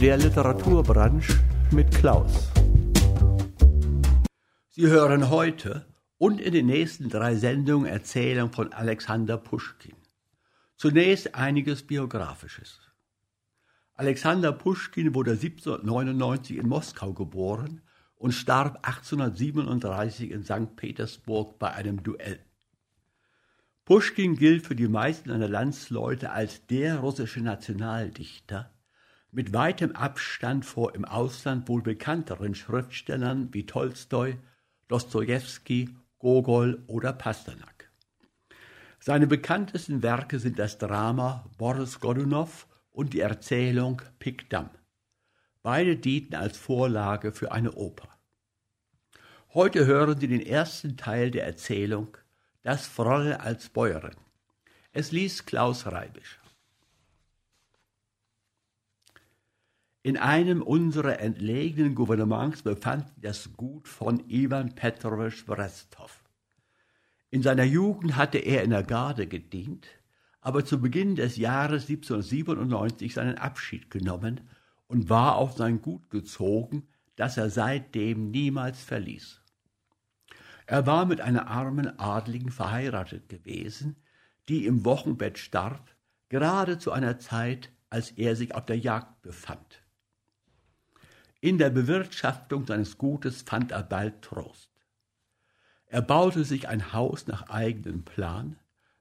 Der Literaturbranche mit Klaus. Sie hören heute und in den nächsten drei Sendungen Erzählungen von Alexander Puschkin. Zunächst einiges Biografisches. Alexander Puschkin wurde 1799 in Moskau geboren und starb 1837 in St. Petersburg bei einem Duell. Puschkin gilt für die meisten seiner Landsleute als der russische Nationaldichter, mit weitem Abstand vor im Ausland wohl bekannteren Schriftstellern wie Tolstoi, Dostojewski, Gogol oder Pasternak. Seine bekanntesten Werke sind das Drama Boris Godunow und die Erzählung Pikdam. Beide dienten als Vorlage für eine Oper. Heute hören Sie den ersten Teil der Erzählung Das Fräulein als Bäuerin. Es liest Klaus Reibisch. In einem unserer entlegenen Gouvernements befand sich das Gut von Iwan Petrowitsch Brestow. In seiner Jugend hatte er in der Garde gedient, aber zu Beginn des Jahres 1797 seinen Abschied genommen und war auf sein Gut gezogen, das er seitdem niemals verließ. Er war mit einer armen Adligen verheiratet gewesen, die im Wochenbett starb, gerade zu einer Zeit, als er sich auf der Jagd befand. In der Bewirtschaftung seines Gutes fand er bald Trost. Er baute sich ein Haus nach eigenem Plan,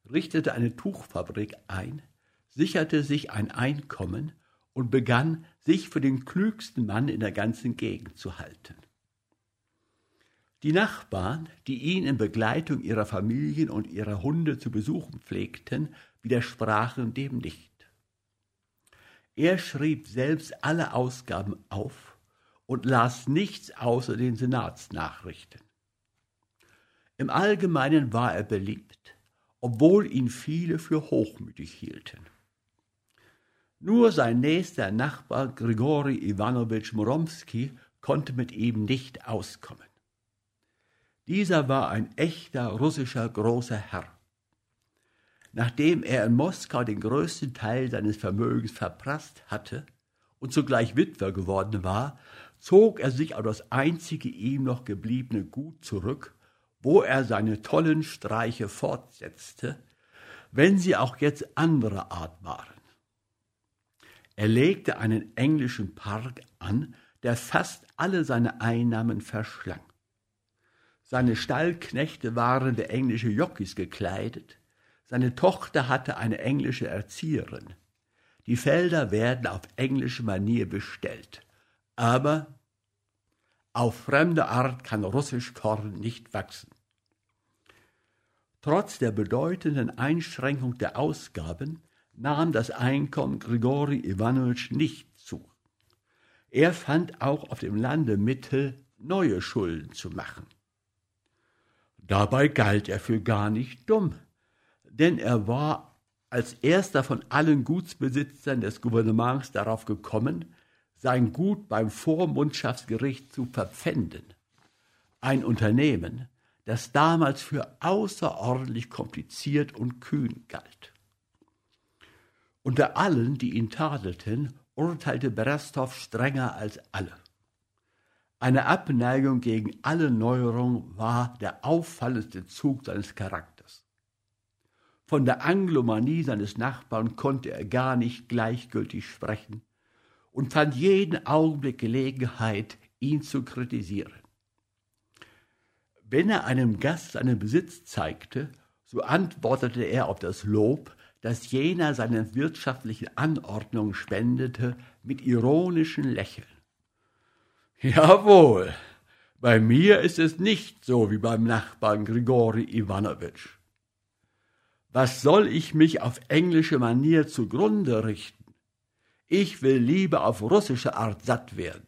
richtete eine Tuchfabrik ein, sicherte sich ein Einkommen und begann, sich für den klügsten Mann in der ganzen Gegend zu halten. Die Nachbarn, die ihn in Begleitung ihrer Familien und ihrer Hunde zu besuchen pflegten, widersprachen dem nicht. Er schrieb selbst alle Ausgaben auf und las nichts außer den Senatsnachrichten. Im Allgemeinen war er beliebt, obwohl ihn viele für hochmütig hielten. Nur sein nächster Nachbar Grigori Iwanowitsch Moromski konnte mit ihm nicht auskommen. Dieser war ein echter russischer großer Herr. Nachdem er in Moskau den größten Teil seines Vermögens verprasst hatte und zugleich Witwer geworden war, zog er sich auf das einzige ihm noch gebliebene Gut zurück, wo er seine tollen Streiche fortsetzte, wenn sie auch jetzt anderer Art waren. Er legte einen englischen Park an, der fast alle seine Einnahmen verschlang. Seine Stallknechte waren wie englische Jockeys gekleidet, seine Tochter hatte eine englische Erzieherin. Die Felder werden auf englische Manier bestellt aber auf fremde Art kann russisch Korn nicht wachsen. Trotz der bedeutenden Einschränkung der Ausgaben nahm das Einkommen Grigori Iwanowitsch nicht zu. Er fand auch auf dem Lande Mittel, neue Schulden zu machen. Dabei galt er für gar nicht dumm, denn er war als erster von allen Gutsbesitzern des Gouvernements darauf gekommen, sein Gut beim Vormundschaftsgericht zu verpfänden. Ein Unternehmen, das damals für außerordentlich kompliziert und kühn galt. Unter allen, die ihn tadelten, urteilte Berestow strenger als alle. Eine Abneigung gegen alle Neuerungen war der auffallendste Zug seines Charakters. Von der Anglomanie seines Nachbarn konnte er gar nicht gleichgültig sprechen, und fand jeden Augenblick Gelegenheit, ihn zu kritisieren. Wenn er einem Gast seinen Besitz zeigte, so antwortete er auf das Lob, das jener seinen wirtschaftlichen Anordnungen spendete, mit ironischen Lächeln. Jawohl, bei mir ist es nicht so wie beim Nachbarn Grigori Iwanowitsch. Was soll ich mich auf englische Manier zugrunde richten? Ich will lieber auf russische Art satt werden.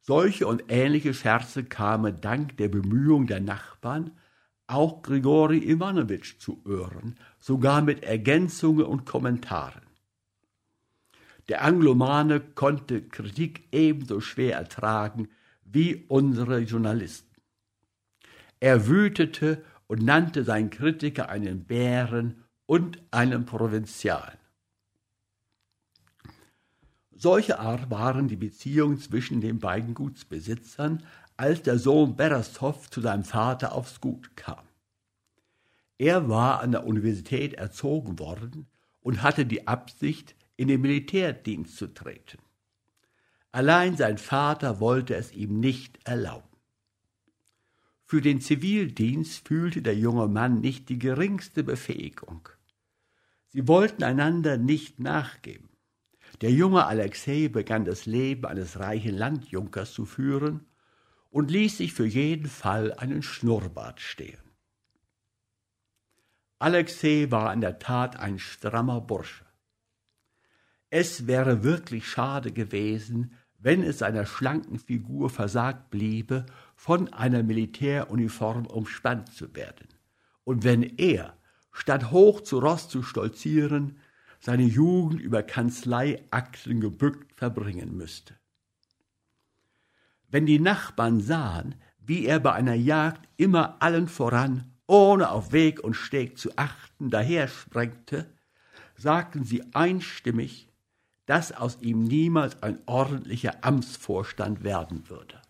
Solche und ähnliche Scherze kamen dank der Bemühungen der Nachbarn auch Grigori Iwanowitsch zu Ohren, sogar mit Ergänzungen und Kommentaren. Der Anglomane konnte Kritik ebenso schwer ertragen wie unsere Journalisten. Er wütete und nannte seinen Kritiker einen Bären und einen Provinzialen. Solche Art waren die Beziehungen zwischen den beiden Gutsbesitzern, als der Sohn Bereshoff zu seinem Vater aufs Gut kam. Er war an der Universität erzogen worden und hatte die Absicht, in den Militärdienst zu treten. Allein sein Vater wollte es ihm nicht erlauben. Für den Zivildienst fühlte der junge Mann nicht die geringste Befähigung. Sie wollten einander nicht nachgeben. Der junge Alexei begann das Leben eines reichen Landjunkers zu führen und ließ sich für jeden Fall einen Schnurrbart stehen. Alexei war in der Tat ein strammer Bursche. Es wäre wirklich schade gewesen, wenn es seiner schlanken Figur versagt bliebe, von einer Militäruniform umspannt zu werden, und wenn er, statt hoch zu Ross zu stolzieren, seine Jugend über Kanzleiakten gebückt verbringen müsste. Wenn die Nachbarn sahen, wie er bei einer Jagd immer allen voran, ohne auf Weg und Steg zu achten, dahersprengte, sagten sie einstimmig, dass aus ihm niemals ein ordentlicher Amtsvorstand werden würde.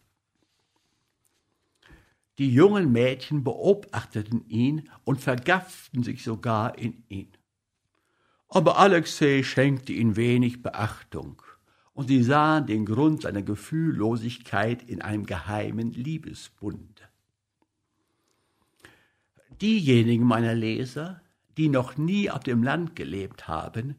Die jungen Mädchen beobachteten ihn und vergafften sich sogar in ihn. Aber Alexei schenkte ihm wenig Beachtung, und sie sahen den Grund seiner Gefühllosigkeit in einem geheimen Liebesbunde. Diejenigen meiner Leser, die noch nie auf dem Land gelebt haben,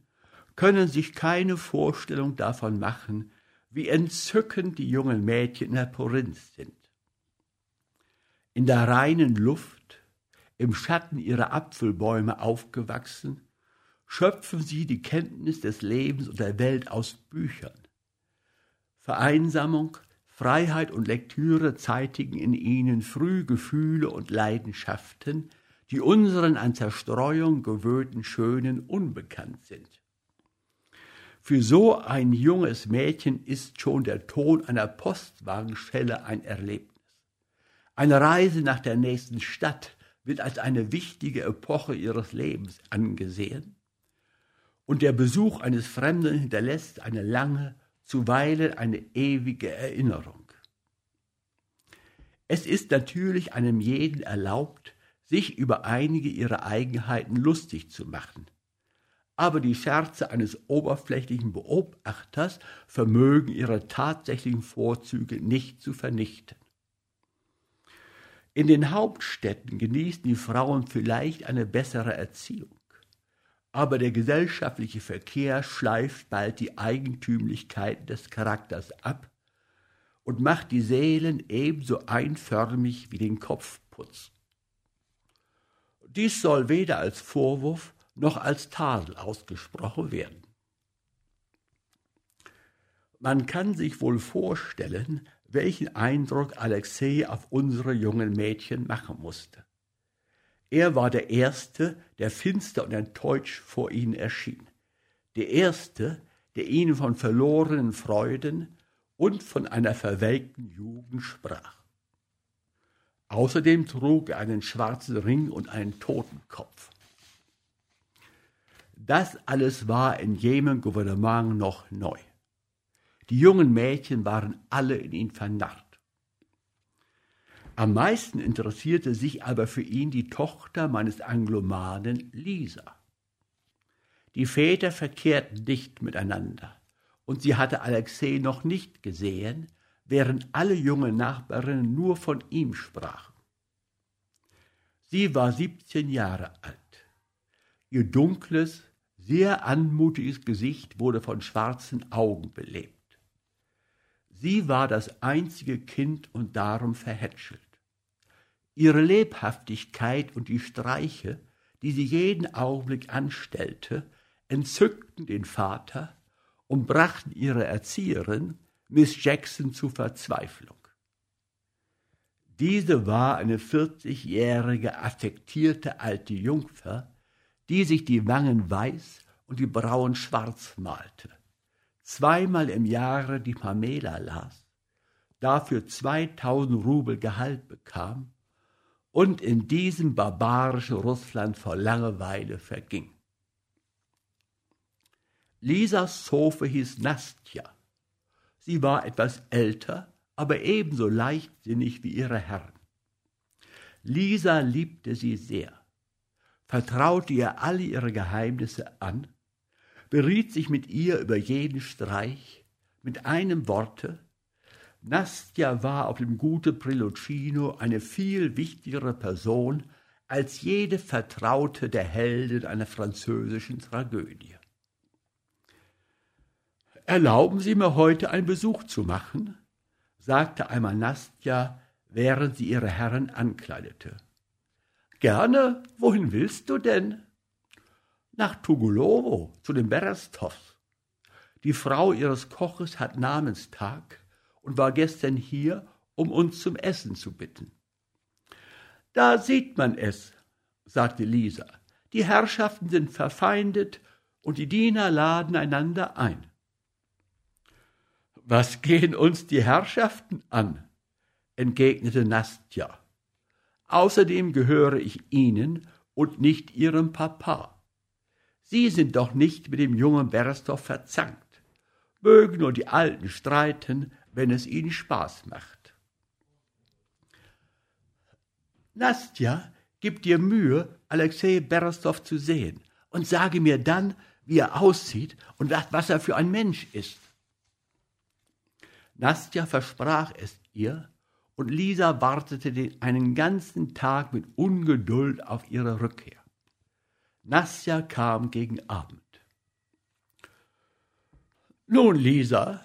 können sich keine Vorstellung davon machen, wie entzückend die jungen Mädchen in der Provinz sind. In der reinen Luft, im Schatten ihrer Apfelbäume aufgewachsen, schöpfen sie die Kenntnis des Lebens und der Welt aus Büchern. Vereinsamung, Freiheit und Lektüre zeitigen in ihnen früh Gefühle und Leidenschaften, die unseren an Zerstreuung gewöhnten Schönen unbekannt sind. Für so ein junges Mädchen ist schon der Ton einer Postwagenschelle ein Erlebnis. Eine Reise nach der nächsten Stadt wird als eine wichtige Epoche ihres Lebens angesehen und der Besuch eines Fremden hinterlässt eine lange, zuweilen eine ewige Erinnerung. Es ist natürlich einem jeden erlaubt, sich über einige ihrer Eigenheiten lustig zu machen, aber die Scherze eines oberflächlichen Beobachters vermögen ihre tatsächlichen Vorzüge nicht zu vernichten. In den Hauptstädten genießen die Frauen vielleicht eine bessere Erziehung, aber der gesellschaftliche Verkehr schleift bald die Eigentümlichkeiten des Charakters ab und macht die Seelen ebenso einförmig wie den Kopfputz. Dies soll weder als Vorwurf noch als Tadel ausgesprochen werden. Man kann sich wohl vorstellen, welchen Eindruck Alexei auf unsere jungen Mädchen machen musste. Er war der Erste, der finster und enttäuscht vor ihnen erschien. Der Erste, der ihnen von verlorenen Freuden und von einer verwelkten Jugend sprach. Außerdem trug er einen schwarzen Ring und einen Totenkopf. Das alles war in jenem Gouvernement noch neu. Die jungen Mädchen waren alle in ihn vernarrt. Am meisten interessierte sich aber für ihn die Tochter meines Anglomanen Lisa. Die Väter verkehrten nicht miteinander, und sie hatte Alexei noch nicht gesehen, während alle jungen Nachbarinnen nur von ihm sprachen. Sie war siebzehn Jahre alt. Ihr dunkles, sehr anmutiges Gesicht wurde von schwarzen Augen belebt. Sie war das einzige Kind und darum verhätschelt. Ihre Lebhaftigkeit und die Streiche, die sie jeden Augenblick anstellte, entzückten den Vater und brachten ihre Erzieherin, Miss Jackson, zu Verzweiflung. Diese war eine vierzigjährige affektierte alte Jungfer, die sich die Wangen weiß und die Brauen schwarz malte, zweimal im Jahre die Pamela las, dafür zweitausend Rubel Gehalt bekam und in diesem barbarischen Russland vor Langeweile verging. Lisas Zofe hieß Nastja. Sie war etwas älter, aber ebenso leichtsinnig wie ihre Herren. Lisa liebte sie sehr, vertraute ihr alle ihre Geheimnisse an, beriet sich mit ihr über jeden Streich, mit einem Worte, Nastja war auf dem Gute Prelocino eine viel wichtigere Person als jede Vertraute der Helden einer französischen Tragödie. Erlauben Sie mir heute einen Besuch zu machen? sagte einmal Nastja, während sie ihre Herren ankleidete. Gerne, wohin willst du denn? Nach Tugulovo, zu den Berestows. Die Frau ihres Koches hat Namenstag und war gestern hier, um uns zum Essen zu bitten. Da sieht man es, sagte Lisa. Die Herrschaften sind verfeindet und die Diener laden einander ein. Was gehen uns die Herrschaften an? entgegnete Nastja. Außerdem gehöre ich Ihnen und nicht Ihrem Papa. Sie sind doch nicht mit dem jungen Berstow verzankt. Mögen nur die Alten streiten, wenn es ihnen Spaß macht. Nastja, gib dir Mühe, Alexei Berstow zu sehen und sage mir dann, wie er aussieht und was er für ein Mensch ist. Nastja versprach es ihr, und Lisa wartete den einen ganzen Tag mit Ungeduld auf ihre Rückkehr. Nastja kam gegen Abend. Nun, Lisa,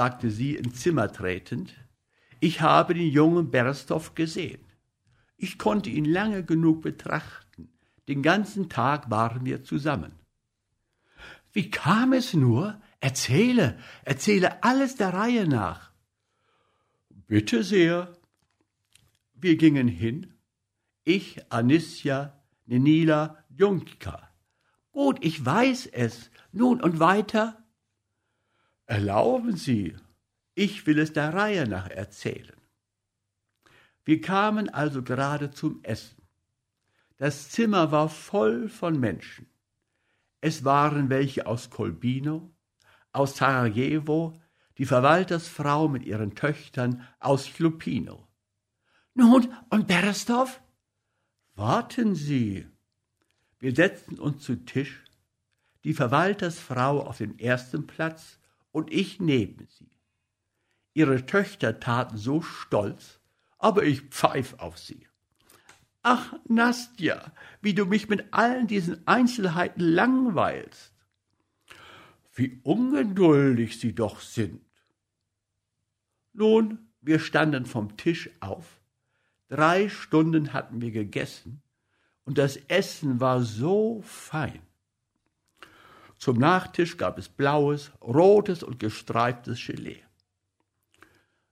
sagte sie ins Zimmer tretend, ich habe den jungen Berstow gesehen. Ich konnte ihn lange genug betrachten. Den ganzen Tag waren wir zusammen. Wie kam es nur? Erzähle, erzähle alles der Reihe nach. Bitte sehr. Wir gingen hin. Ich, Anisja, Nenila, Junka. Gut, ich weiß es. Nun und weiter? Erlauben Sie, ich will es der Reihe nach erzählen. Wir kamen also gerade zum Essen. Das Zimmer war voll von Menschen. Es waren welche aus Kolbino, aus Sarajevo, die Verwaltersfrau mit ihren Töchtern aus Chlupino. Nun, und Berestov? Warten Sie. Wir setzten uns zu Tisch, die Verwaltersfrau auf den ersten Platz und ich neben sie. Ihre Töchter taten so stolz, aber ich pfeif auf sie. Ach, Nastja, wie du mich mit allen diesen Einzelheiten langweilst. Wie ungeduldig sie doch sind. Nun, wir standen vom Tisch auf. Drei Stunden hatten wir gegessen, und das Essen war so fein. Zum Nachtisch gab es blaues, rotes und gestreiftes Gelee.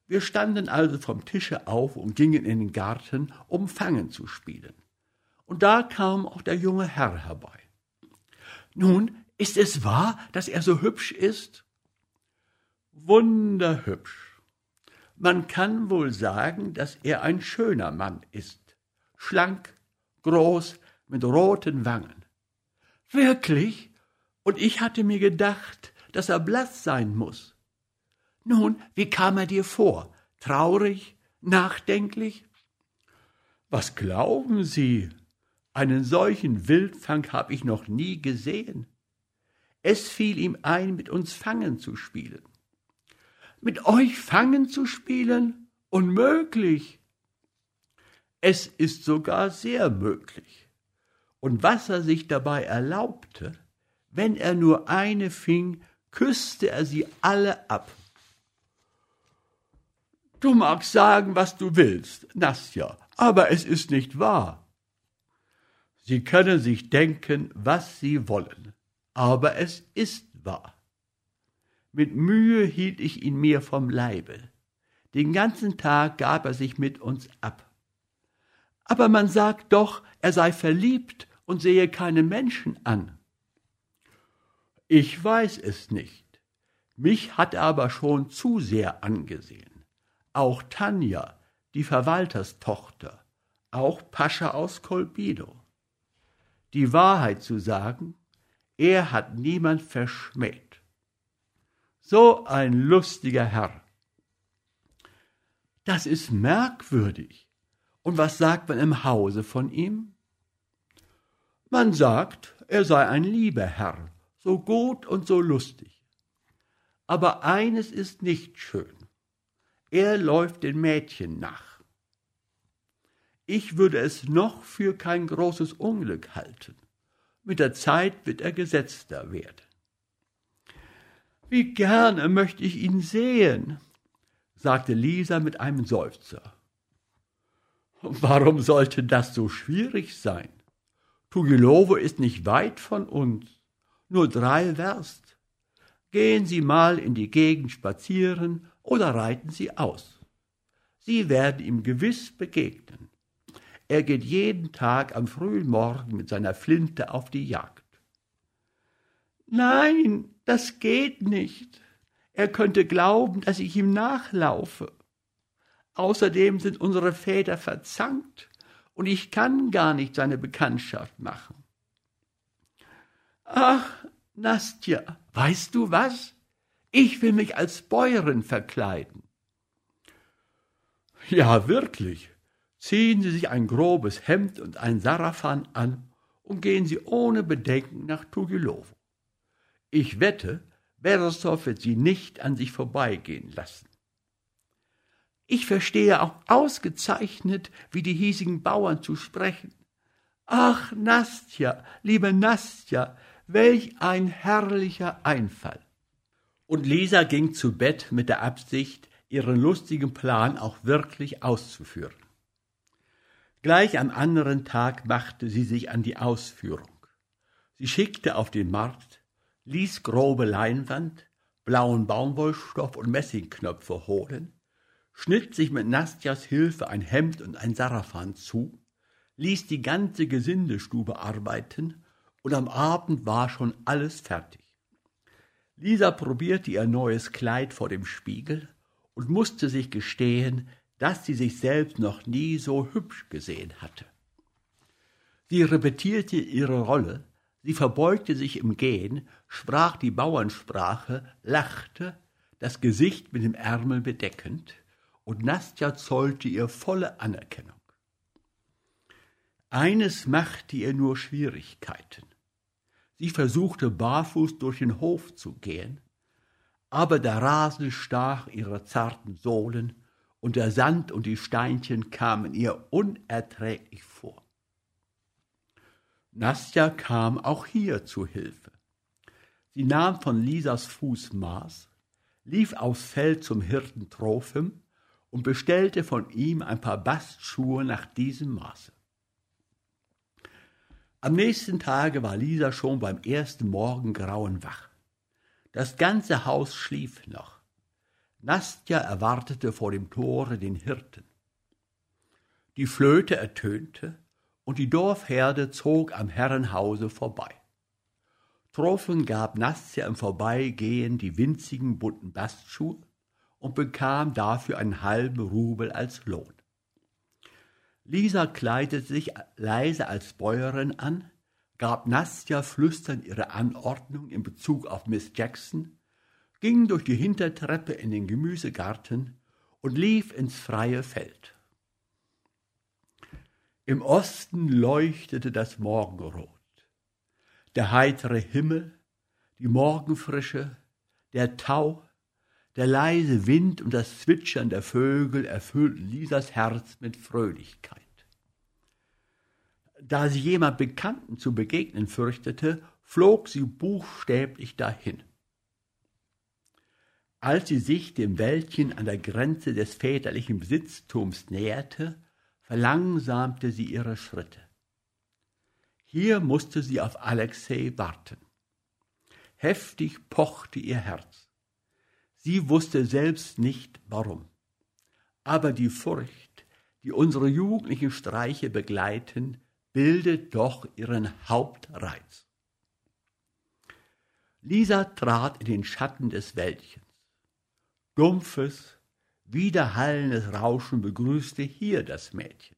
Wir standen also vom Tische auf und gingen in den Garten, um Fangen zu spielen. Und da kam auch der junge Herr herbei. Nun, ist es wahr, dass er so hübsch ist? Wunderhübsch. Man kann wohl sagen, dass er ein schöner Mann ist. Schlank, groß, mit roten Wangen. Wirklich? Und ich hatte mir gedacht, dass er blass sein muss. Nun, wie kam er dir vor? Traurig? Nachdenklich? Was glauben Sie? Einen solchen Wildfang hab ich noch nie gesehen. Es fiel ihm ein, mit uns Fangen zu spielen. Mit euch Fangen zu spielen? Unmöglich. Es ist sogar sehr möglich. Und was er sich dabei erlaubte, wenn er nur eine fing, küsste er sie alle ab. Du magst sagen, was du willst, Nastja, aber es ist nicht wahr. Sie können sich denken, was sie wollen, aber es ist wahr. Mit Mühe hielt ich ihn mir vom Leibe. Den ganzen Tag gab er sich mit uns ab. Aber man sagt doch, er sei verliebt und sehe keinen Menschen an. Ich weiß es nicht. Mich hat er aber schon zu sehr angesehen. Auch Tanja, die Verwalterstochter, auch Pascha aus Kolbino. Die Wahrheit zu sagen, er hat niemand verschmäht. So ein lustiger Herr. Das ist merkwürdig. Und was sagt man im Hause von ihm? Man sagt, er sei ein lieber Herr, so gut und so lustig. Aber eines ist nicht schön. Er läuft den Mädchen nach. Ich würde es noch für kein großes Unglück halten. Mit der Zeit wird er gesetzter werden. Wie gerne möchte ich ihn sehen, sagte Lisa mit einem Seufzer. Warum sollte das so schwierig sein? Tugilovo ist nicht weit von uns, nur drei Werst. Gehen Sie mal in die Gegend spazieren oder reiten Sie aus. Sie werden ihm gewiss begegnen. Er geht jeden Tag am frühen Morgen mit seiner Flinte auf die Jagd. Nein, das geht nicht. Er könnte glauben, dass ich ihm nachlaufe. Außerdem sind unsere Väter verzankt und ich kann gar nicht seine Bekanntschaft machen. Ach, Nastja, weißt du was? Ich will mich als Bäuerin verkleiden. Ja, wirklich. Ziehen Sie sich ein grobes Hemd und ein Sarafan an und gehen Sie ohne Bedenken nach Tugilovo. Ich wette, Beresov wird sie nicht an sich vorbeigehen lassen. Ich verstehe auch ausgezeichnet, wie die hiesigen Bauern zu sprechen. Ach, Nastja, liebe Nastja, welch ein herrlicher Einfall. Und Lisa ging zu Bett mit der Absicht, ihren lustigen Plan auch wirklich auszuführen. Gleich am anderen Tag machte sie sich an die Ausführung. Sie schickte auf den Markt ließ grobe Leinwand, blauen Baumwollstoff und Messingknöpfe holen, schnitt sich mit Nastjas Hilfe ein Hemd und ein Sarafan zu, ließ die ganze Gesindestube arbeiten und am Abend war schon alles fertig. Lisa probierte ihr neues Kleid vor dem Spiegel und musste sich gestehen, dass sie sich selbst noch nie so hübsch gesehen hatte. Sie repetierte ihre Rolle, Sie verbeugte sich im Gehen, sprach die Bauernsprache, lachte, das Gesicht mit dem Ärmel bedeckend, und Nastja zollte ihr volle Anerkennung. Eines machte ihr nur Schwierigkeiten. Sie versuchte barfuß durch den Hof zu gehen, aber der Rasen stach ihre zarten Sohlen, und der Sand und die Steinchen kamen ihr unerträglich vor. Nastja kam auch hier zu Hilfe. Sie nahm von Lisas Fuß Maß, lief aufs Feld zum Hirten Trophim und bestellte von ihm ein paar Bastschuhe nach diesem Maße. Am nächsten Tage war Lisa schon beim ersten Morgengrauen wach. Das ganze Haus schlief noch. Nastja erwartete vor dem Tore den Hirten. Die Flöte ertönte, und die Dorfherde zog am Herrenhause vorbei. Tropfen gab Nastja im Vorbeigehen die winzigen bunten Bastschuhe und bekam dafür einen halben Rubel als Lohn. Lisa kleidete sich leise als Bäuerin an, gab Nastja flüsternd ihre Anordnung in Bezug auf Miss Jackson, ging durch die Hintertreppe in den Gemüsegarten und lief ins freie Feld. Im Osten leuchtete das Morgenrot. Der heitere Himmel, die Morgenfrische, der Tau, der leise Wind und das Zwitschern der Vögel erfüllten Lisas Herz mit Fröhlichkeit. Da sie jemand Bekannten zu begegnen fürchtete, flog sie buchstäblich dahin. Als sie sich dem Wäldchen an der Grenze des väterlichen Besitztums näherte, verlangsamte sie ihre Schritte. Hier musste sie auf Alexei warten. Heftig pochte ihr Herz. Sie wusste selbst nicht warum. Aber die Furcht, die unsere jugendlichen Streiche begleiten, bildet doch ihren Hauptreiz. Lisa trat in den Schatten des Wäldchens. Dumpfes, Widerhallendes Rauschen begrüßte hier das Mädchen.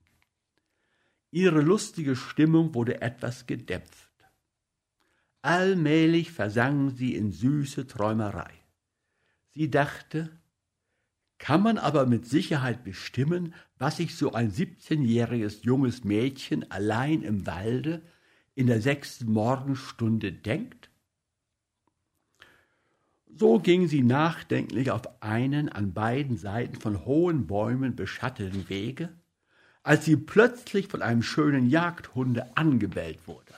Ihre lustige Stimmung wurde etwas gedämpft. Allmählich versank sie in süße Träumerei. Sie dachte, kann man aber mit Sicherheit bestimmen, was sich so ein siebzehnjähriges junges Mädchen allein im Walde in der sechsten Morgenstunde denkt? So ging sie nachdenklich auf einen an beiden Seiten von hohen Bäumen beschatteten Wege, als sie plötzlich von einem schönen Jagdhunde angebellt wurde.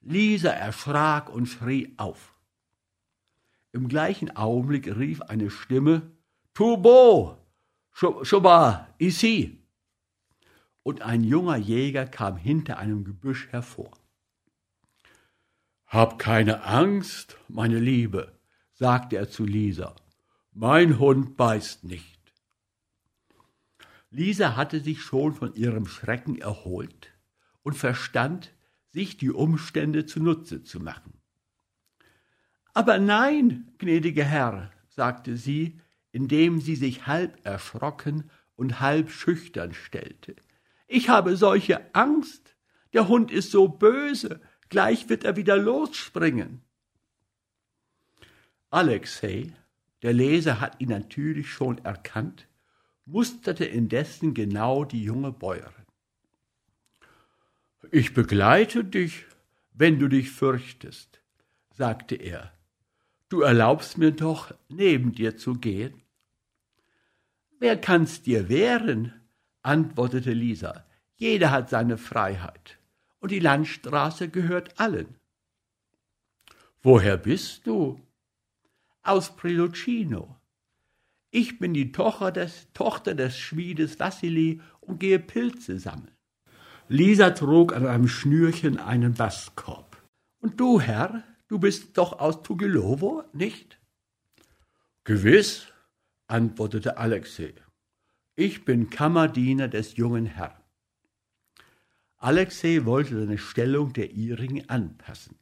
Lisa erschrak und schrie auf. Im gleichen Augenblick rief eine Stimme Tubo, Schuba, ici. Und ein junger Jäger kam hinter einem Gebüsch hervor. Hab keine Angst, meine Liebe, sagte er zu Lisa. Mein Hund beißt nicht. Lisa hatte sich schon von ihrem Schrecken erholt und verstand, sich die Umstände zunutze zu machen. Aber nein, gnädiger Herr, sagte sie, indem sie sich halb erschrocken und halb schüchtern stellte. Ich habe solche Angst. Der Hund ist so böse. Gleich wird er wieder losspringen. Alexei, der Leser hat ihn natürlich schon erkannt, musterte indessen genau die junge Bäuerin. Ich begleite dich, wenn du dich fürchtest, sagte er. Du erlaubst mir doch, neben dir zu gehen. Wer kann's dir wehren? antwortete Lisa. Jeder hat seine Freiheit, und die Landstraße gehört allen. Woher bist du? Aus Prilucino. Ich bin die Tochter des, Tochter des Schmiedes Wassili und gehe Pilze sammeln. Lisa trug an einem Schnürchen einen Bastkorb. Und du, Herr, du bist doch aus Tugilowo, nicht? Gewiss, antwortete Alexei. Ich bin Kammerdiener des jungen Herrn. Alexei wollte seine Stellung der ihrigen anpassen.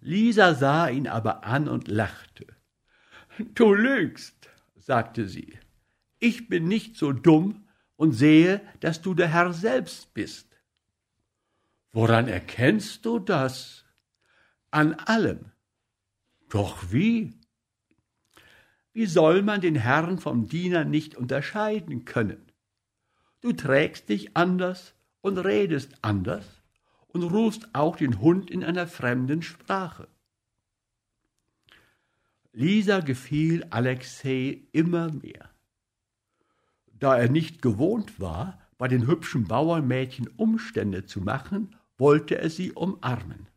Lisa sah ihn aber an und lachte. Du lügst, sagte sie. Ich bin nicht so dumm und sehe, dass du der Herr selbst bist. Woran erkennst du das? An allem. Doch wie? Wie soll man den Herrn vom Diener nicht unterscheiden können? Du trägst dich anders und redest anders und rufst auch den Hund in einer fremden Sprache. Lisa gefiel Alexei immer mehr. Da er nicht gewohnt war, bei den hübschen Bauernmädchen Umstände zu machen, wollte er sie umarmen.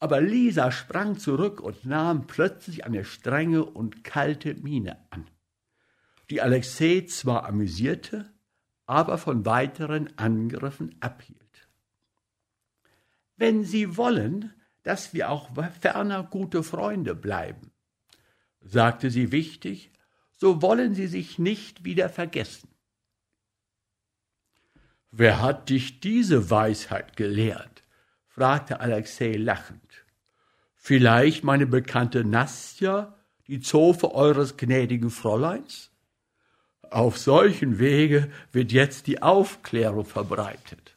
Aber Lisa sprang zurück und nahm plötzlich eine strenge und kalte Miene an, die Alexei zwar amüsierte, aber von weiteren Angriffen abhielt. Wenn Sie wollen, dass wir auch ferner gute Freunde bleiben, sagte sie wichtig, so wollen Sie sich nicht wieder vergessen. Wer hat dich diese Weisheit gelehrt? Fragte Alexei lachend. Vielleicht meine bekannte Nastja, die Zofe eures gnädigen Fräuleins? Auf solchen Wege wird jetzt die Aufklärung verbreitet.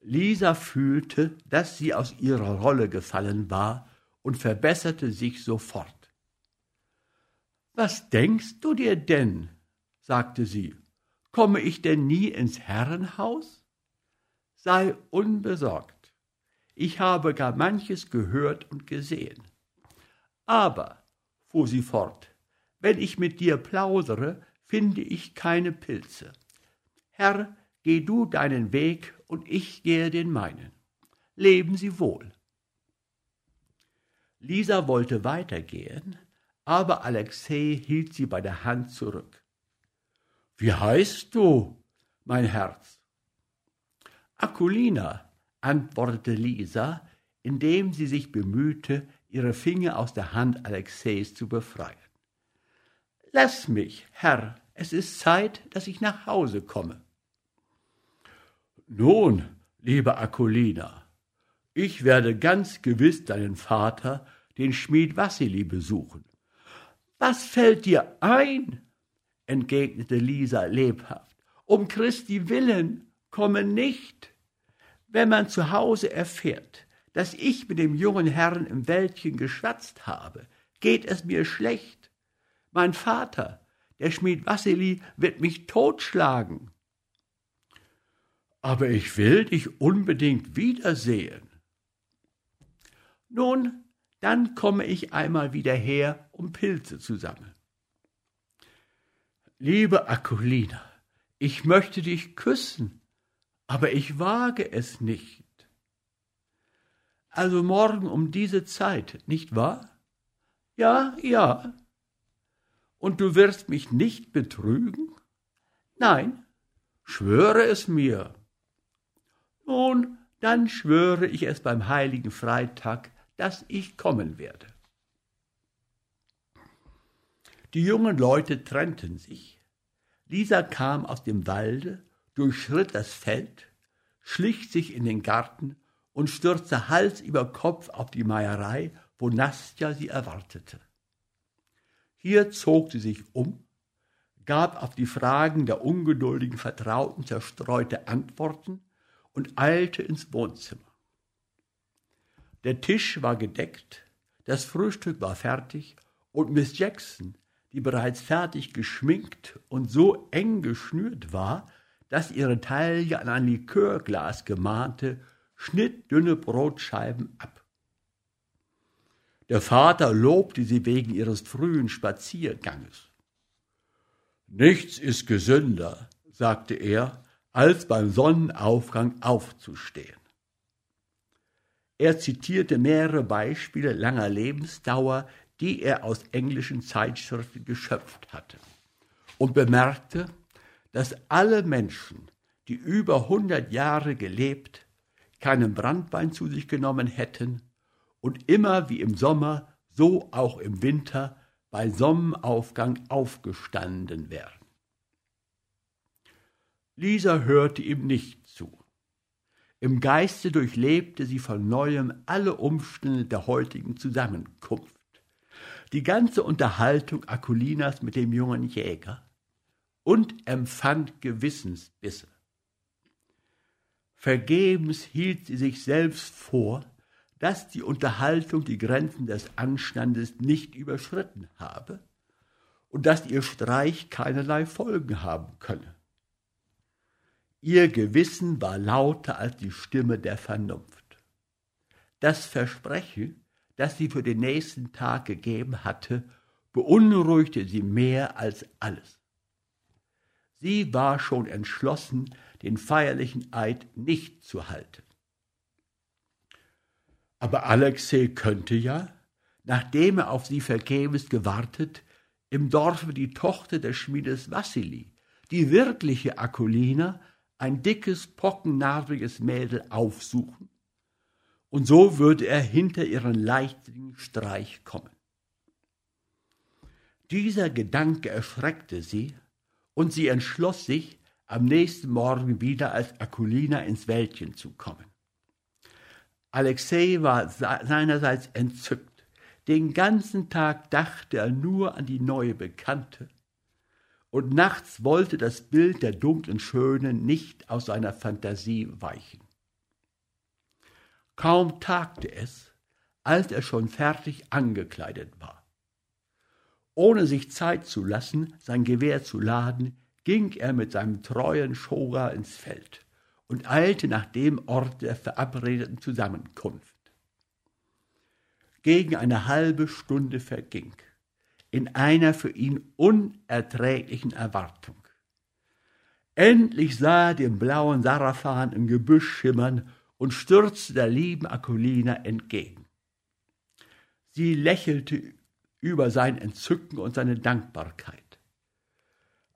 Lisa fühlte, dass sie aus ihrer Rolle gefallen war und verbesserte sich sofort. Was denkst du dir denn? sagte sie. Komme ich denn nie ins Herrenhaus? Sei unbesorgt. Ich habe gar manches gehört und gesehen. Aber, fuhr sie fort, wenn ich mit dir plaudere, finde ich keine Pilze. Herr, geh du deinen Weg und ich gehe den meinen. Leben Sie wohl. Lisa wollte weitergehen, aber Alexei hielt sie bei der Hand zurück. Wie heißt du, mein Herz? Akulina, antwortete Lisa, indem sie sich bemühte, ihre Finger aus der Hand Alexeis zu befreien. Lass mich, Herr, es ist Zeit, dass ich nach Hause komme. Nun, liebe Akulina, ich werde ganz gewiss deinen Vater, den Schmied Wassili, besuchen. Was fällt dir ein? entgegnete Lisa lebhaft. Um Christi willen, komme nicht. Wenn man zu Hause erfährt, dass ich mit dem jungen Herrn im Wäldchen geschwatzt habe, geht es mir schlecht. Mein Vater, der Schmied Wassili, wird mich totschlagen. Aber ich will dich unbedingt wiedersehen. Nun, dann komme ich einmal wieder her, um Pilze zu sammeln. Liebe Akulina, ich möchte dich küssen, aber ich wage es nicht. Also morgen um diese Zeit, nicht wahr? Ja, ja. Und du wirst mich nicht betrügen? Nein, schwöre es mir. Nun, dann schwöre ich es beim heiligen Freitag, dass ich kommen werde. Die jungen Leute trennten sich. Lisa kam aus dem Walde, durchschritt das Feld, schlich sich in den Garten und stürzte Hals über Kopf auf die Meierei, wo Nastja sie erwartete. Hier zog sie sich um, gab auf die Fragen der ungeduldigen Vertrauten zerstreute Antworten und eilte ins Wohnzimmer. Der Tisch war gedeckt, das Frühstück war fertig und Miss Jackson, die bereits fertig geschminkt und so eng geschnürt war, dass ihre Taille an ein Likörglas gemahnte, schnitt dünne Brotscheiben ab. Der Vater lobte sie wegen ihres frühen Spazierganges. Nichts ist gesünder, sagte er, als beim Sonnenaufgang aufzustehen. Er zitierte mehrere Beispiele langer Lebensdauer, die er aus englischen Zeitschriften geschöpft hatte, und bemerkte, dass alle Menschen, die über hundert Jahre gelebt, keinen Brandwein zu sich genommen hätten und immer wie im Sommer, so auch im Winter bei Sonnenaufgang aufgestanden wären. Lisa hörte ihm nicht zu. Im Geiste durchlebte sie von neuem alle Umstände der heutigen Zusammenkunft. Die ganze Unterhaltung Akulinas mit dem jungen Jäger und empfand Gewissensbisse. Vergebens hielt sie sich selbst vor, dass die Unterhaltung die Grenzen des Anstandes nicht überschritten habe und dass ihr Streich keinerlei Folgen haben könne. Ihr Gewissen war lauter als die Stimme der Vernunft. Das Versprechen, das sie für den nächsten Tag gegeben hatte, beunruhigte sie mehr als alles. Sie war schon entschlossen, den feierlichen Eid nicht zu halten. Aber Alexei könnte ja, nachdem er auf sie vergebens gewartet, im Dorfe die Tochter des Schmiedes Wassili, die wirkliche Akulina, ein dickes, pockennarbiges Mädel aufsuchen, und so würde er hinter ihren leichtigen Streich kommen. Dieser Gedanke erschreckte sie, und sie entschloss sich, am nächsten Morgen wieder als Akulina ins Wäldchen zu kommen. Alexei war seinerseits entzückt. Den ganzen Tag dachte er nur an die neue Bekannte und nachts wollte das Bild der dunklen Schönen nicht aus seiner Fantasie weichen. Kaum tagte es, als er schon fertig angekleidet war. Ohne sich Zeit zu lassen, sein Gewehr zu laden, ging er mit seinem treuen Schoga ins Feld und eilte nach dem Ort der verabredeten Zusammenkunft. Gegen eine halbe Stunde verging in einer für ihn unerträglichen Erwartung. Endlich sah er den blauen Sarafan im Gebüsch schimmern und stürzte der lieben Akulina entgegen. Sie lächelte über sein Entzücken und seine Dankbarkeit.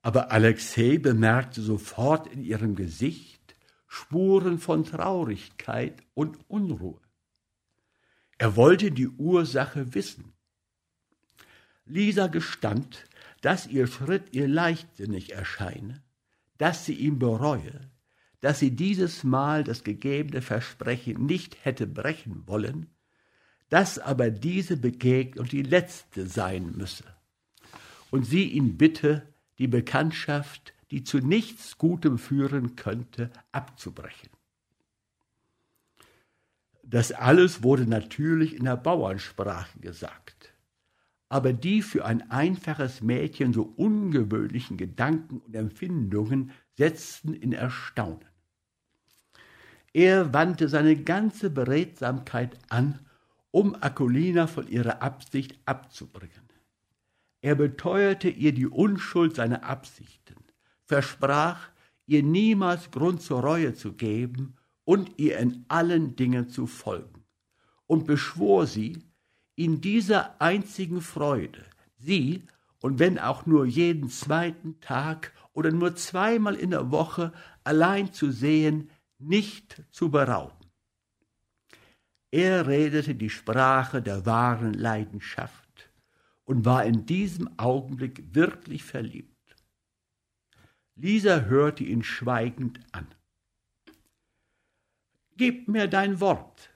Aber Alexei bemerkte sofort in ihrem Gesicht Spuren von Traurigkeit und Unruhe. Er wollte die Ursache wissen. Lisa gestand, dass ihr Schritt ihr leichtsinnig erscheine, dass sie ihn bereue, dass sie dieses Mal das gegebene Versprechen nicht hätte brechen wollen, dass aber diese Begegnung die letzte sein müsse, und sie ihn bitte, die Bekanntschaft, die zu nichts Gutem führen könnte, abzubrechen. Das alles wurde natürlich in der Bauernsprache gesagt. Aber die für ein einfaches Mädchen so ungewöhnlichen Gedanken und Empfindungen setzten in Erstaunen. Er wandte seine ganze Beredsamkeit an, um Akulina von ihrer Absicht abzubringen. Er beteuerte ihr die Unschuld seiner Absichten, versprach, ihr niemals Grund zur Reue zu geben und ihr in allen Dingen zu folgen, und beschwor sie, in dieser einzigen Freude, sie, und wenn auch nur jeden zweiten Tag oder nur zweimal in der Woche allein zu sehen, nicht zu berauben. Er redete die Sprache der wahren Leidenschaft und war in diesem Augenblick wirklich verliebt. Lisa hörte ihn schweigend an. Gib mir dein Wort,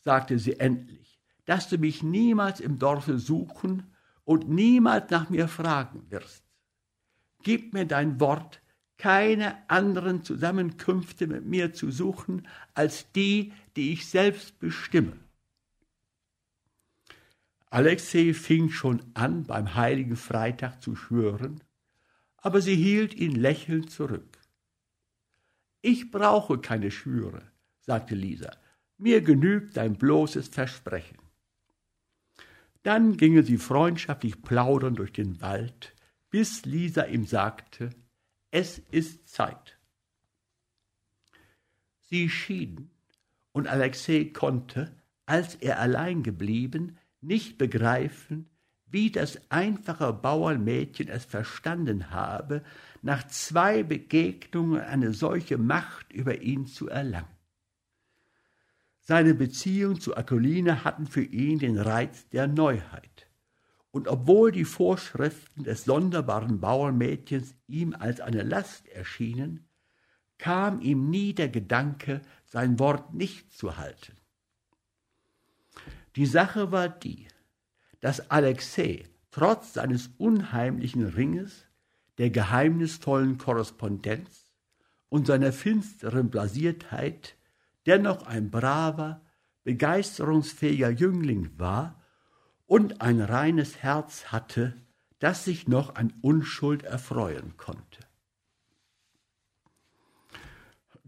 sagte sie endlich, dass du mich niemals im Dorfe suchen und niemals nach mir fragen wirst. Gib mir dein Wort, keine anderen Zusammenkünfte mit mir zu suchen als die, die ich selbst bestimme. Alexei fing schon an, beim heiligen Freitag zu schwören, aber sie hielt ihn lächelnd zurück. Ich brauche keine Schwüre, sagte Lisa, mir genügt dein bloßes Versprechen. Dann gingen sie freundschaftlich plaudern durch den Wald, bis Lisa ihm sagte, es ist Zeit. Sie schieden, und Alexei konnte, als er allein geblieben, nicht begreifen, wie das einfache Bauernmädchen es verstanden habe, nach zwei Begegnungen eine solche Macht über ihn zu erlangen. Seine Beziehungen zu Akoline hatten für ihn den Reiz der Neuheit und obwohl die Vorschriften des sonderbaren Bauernmädchens ihm als eine Last erschienen, kam ihm nie der Gedanke, sein Wort nicht zu halten. Die Sache war die, dass Alexei trotz seines unheimlichen Ringes, der geheimnisvollen Korrespondenz und seiner finsteren Blasiertheit dennoch ein braver, begeisterungsfähiger Jüngling war und ein reines Herz hatte, das sich noch an Unschuld erfreuen konnte.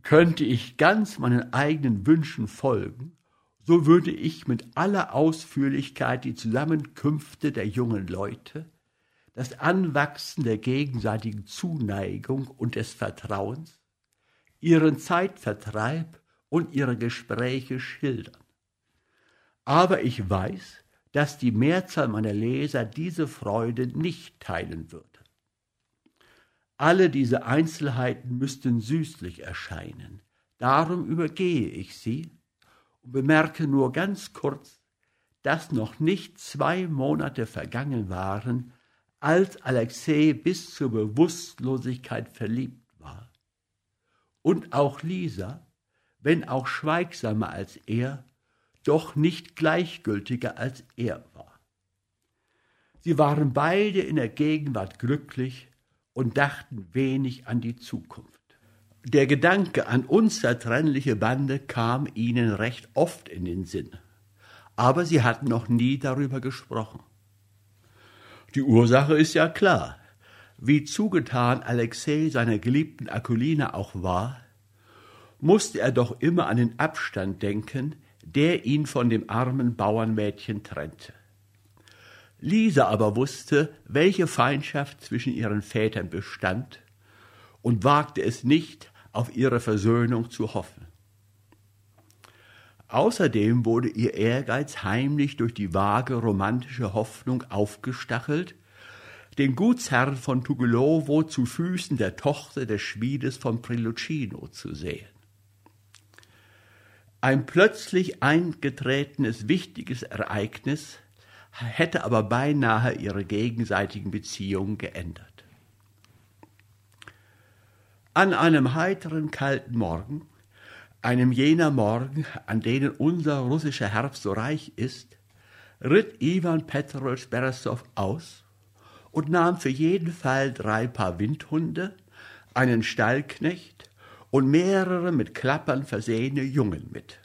Könnte ich ganz meinen eigenen Wünschen folgen, so würde ich mit aller Ausführlichkeit die Zusammenkünfte der jungen Leute, das Anwachsen der gegenseitigen Zuneigung und des Vertrauens, ihren Zeitvertreib und ihre Gespräche schildern. Aber ich weiß, dass die Mehrzahl meiner Leser diese Freude nicht teilen würde. Alle diese Einzelheiten müssten süßlich erscheinen. Darum übergehe ich sie und bemerke nur ganz kurz, dass noch nicht zwei Monate vergangen waren, als Alexei bis zur Bewusstlosigkeit verliebt war. Und auch Lisa, wenn auch schweigsamer als er, doch nicht gleichgültiger als er war. Sie waren beide in der Gegenwart glücklich und dachten wenig an die Zukunft. Der Gedanke an unzertrennliche Bande kam ihnen recht oft in den Sinn, aber sie hatten noch nie darüber gesprochen. Die Ursache ist ja klar. Wie zugetan Alexei seiner geliebten Akulina auch war, musste er doch immer an den Abstand denken, der ihn von dem armen Bauernmädchen trennte. Lisa aber wusste, welche Feindschaft zwischen ihren Vätern bestand und wagte es nicht, auf ihre Versöhnung zu hoffen. Außerdem wurde ihr Ehrgeiz heimlich durch die vage romantische Hoffnung aufgestachelt, den Gutsherrn von Tugelowo zu Füßen der Tochter des Schmiedes von Prilucino zu sehen. Ein plötzlich eingetretenes wichtiges Ereignis hätte aber beinahe ihre gegenseitigen Beziehungen geändert. An einem heiteren, kalten Morgen, einem jener Morgen, an denen unser russischer Herbst so reich ist, ritt Iwan Petrowitsch Beresow aus und nahm für jeden Fall drei Paar Windhunde, einen Stallknecht und mehrere mit Klappern versehene Jungen mit.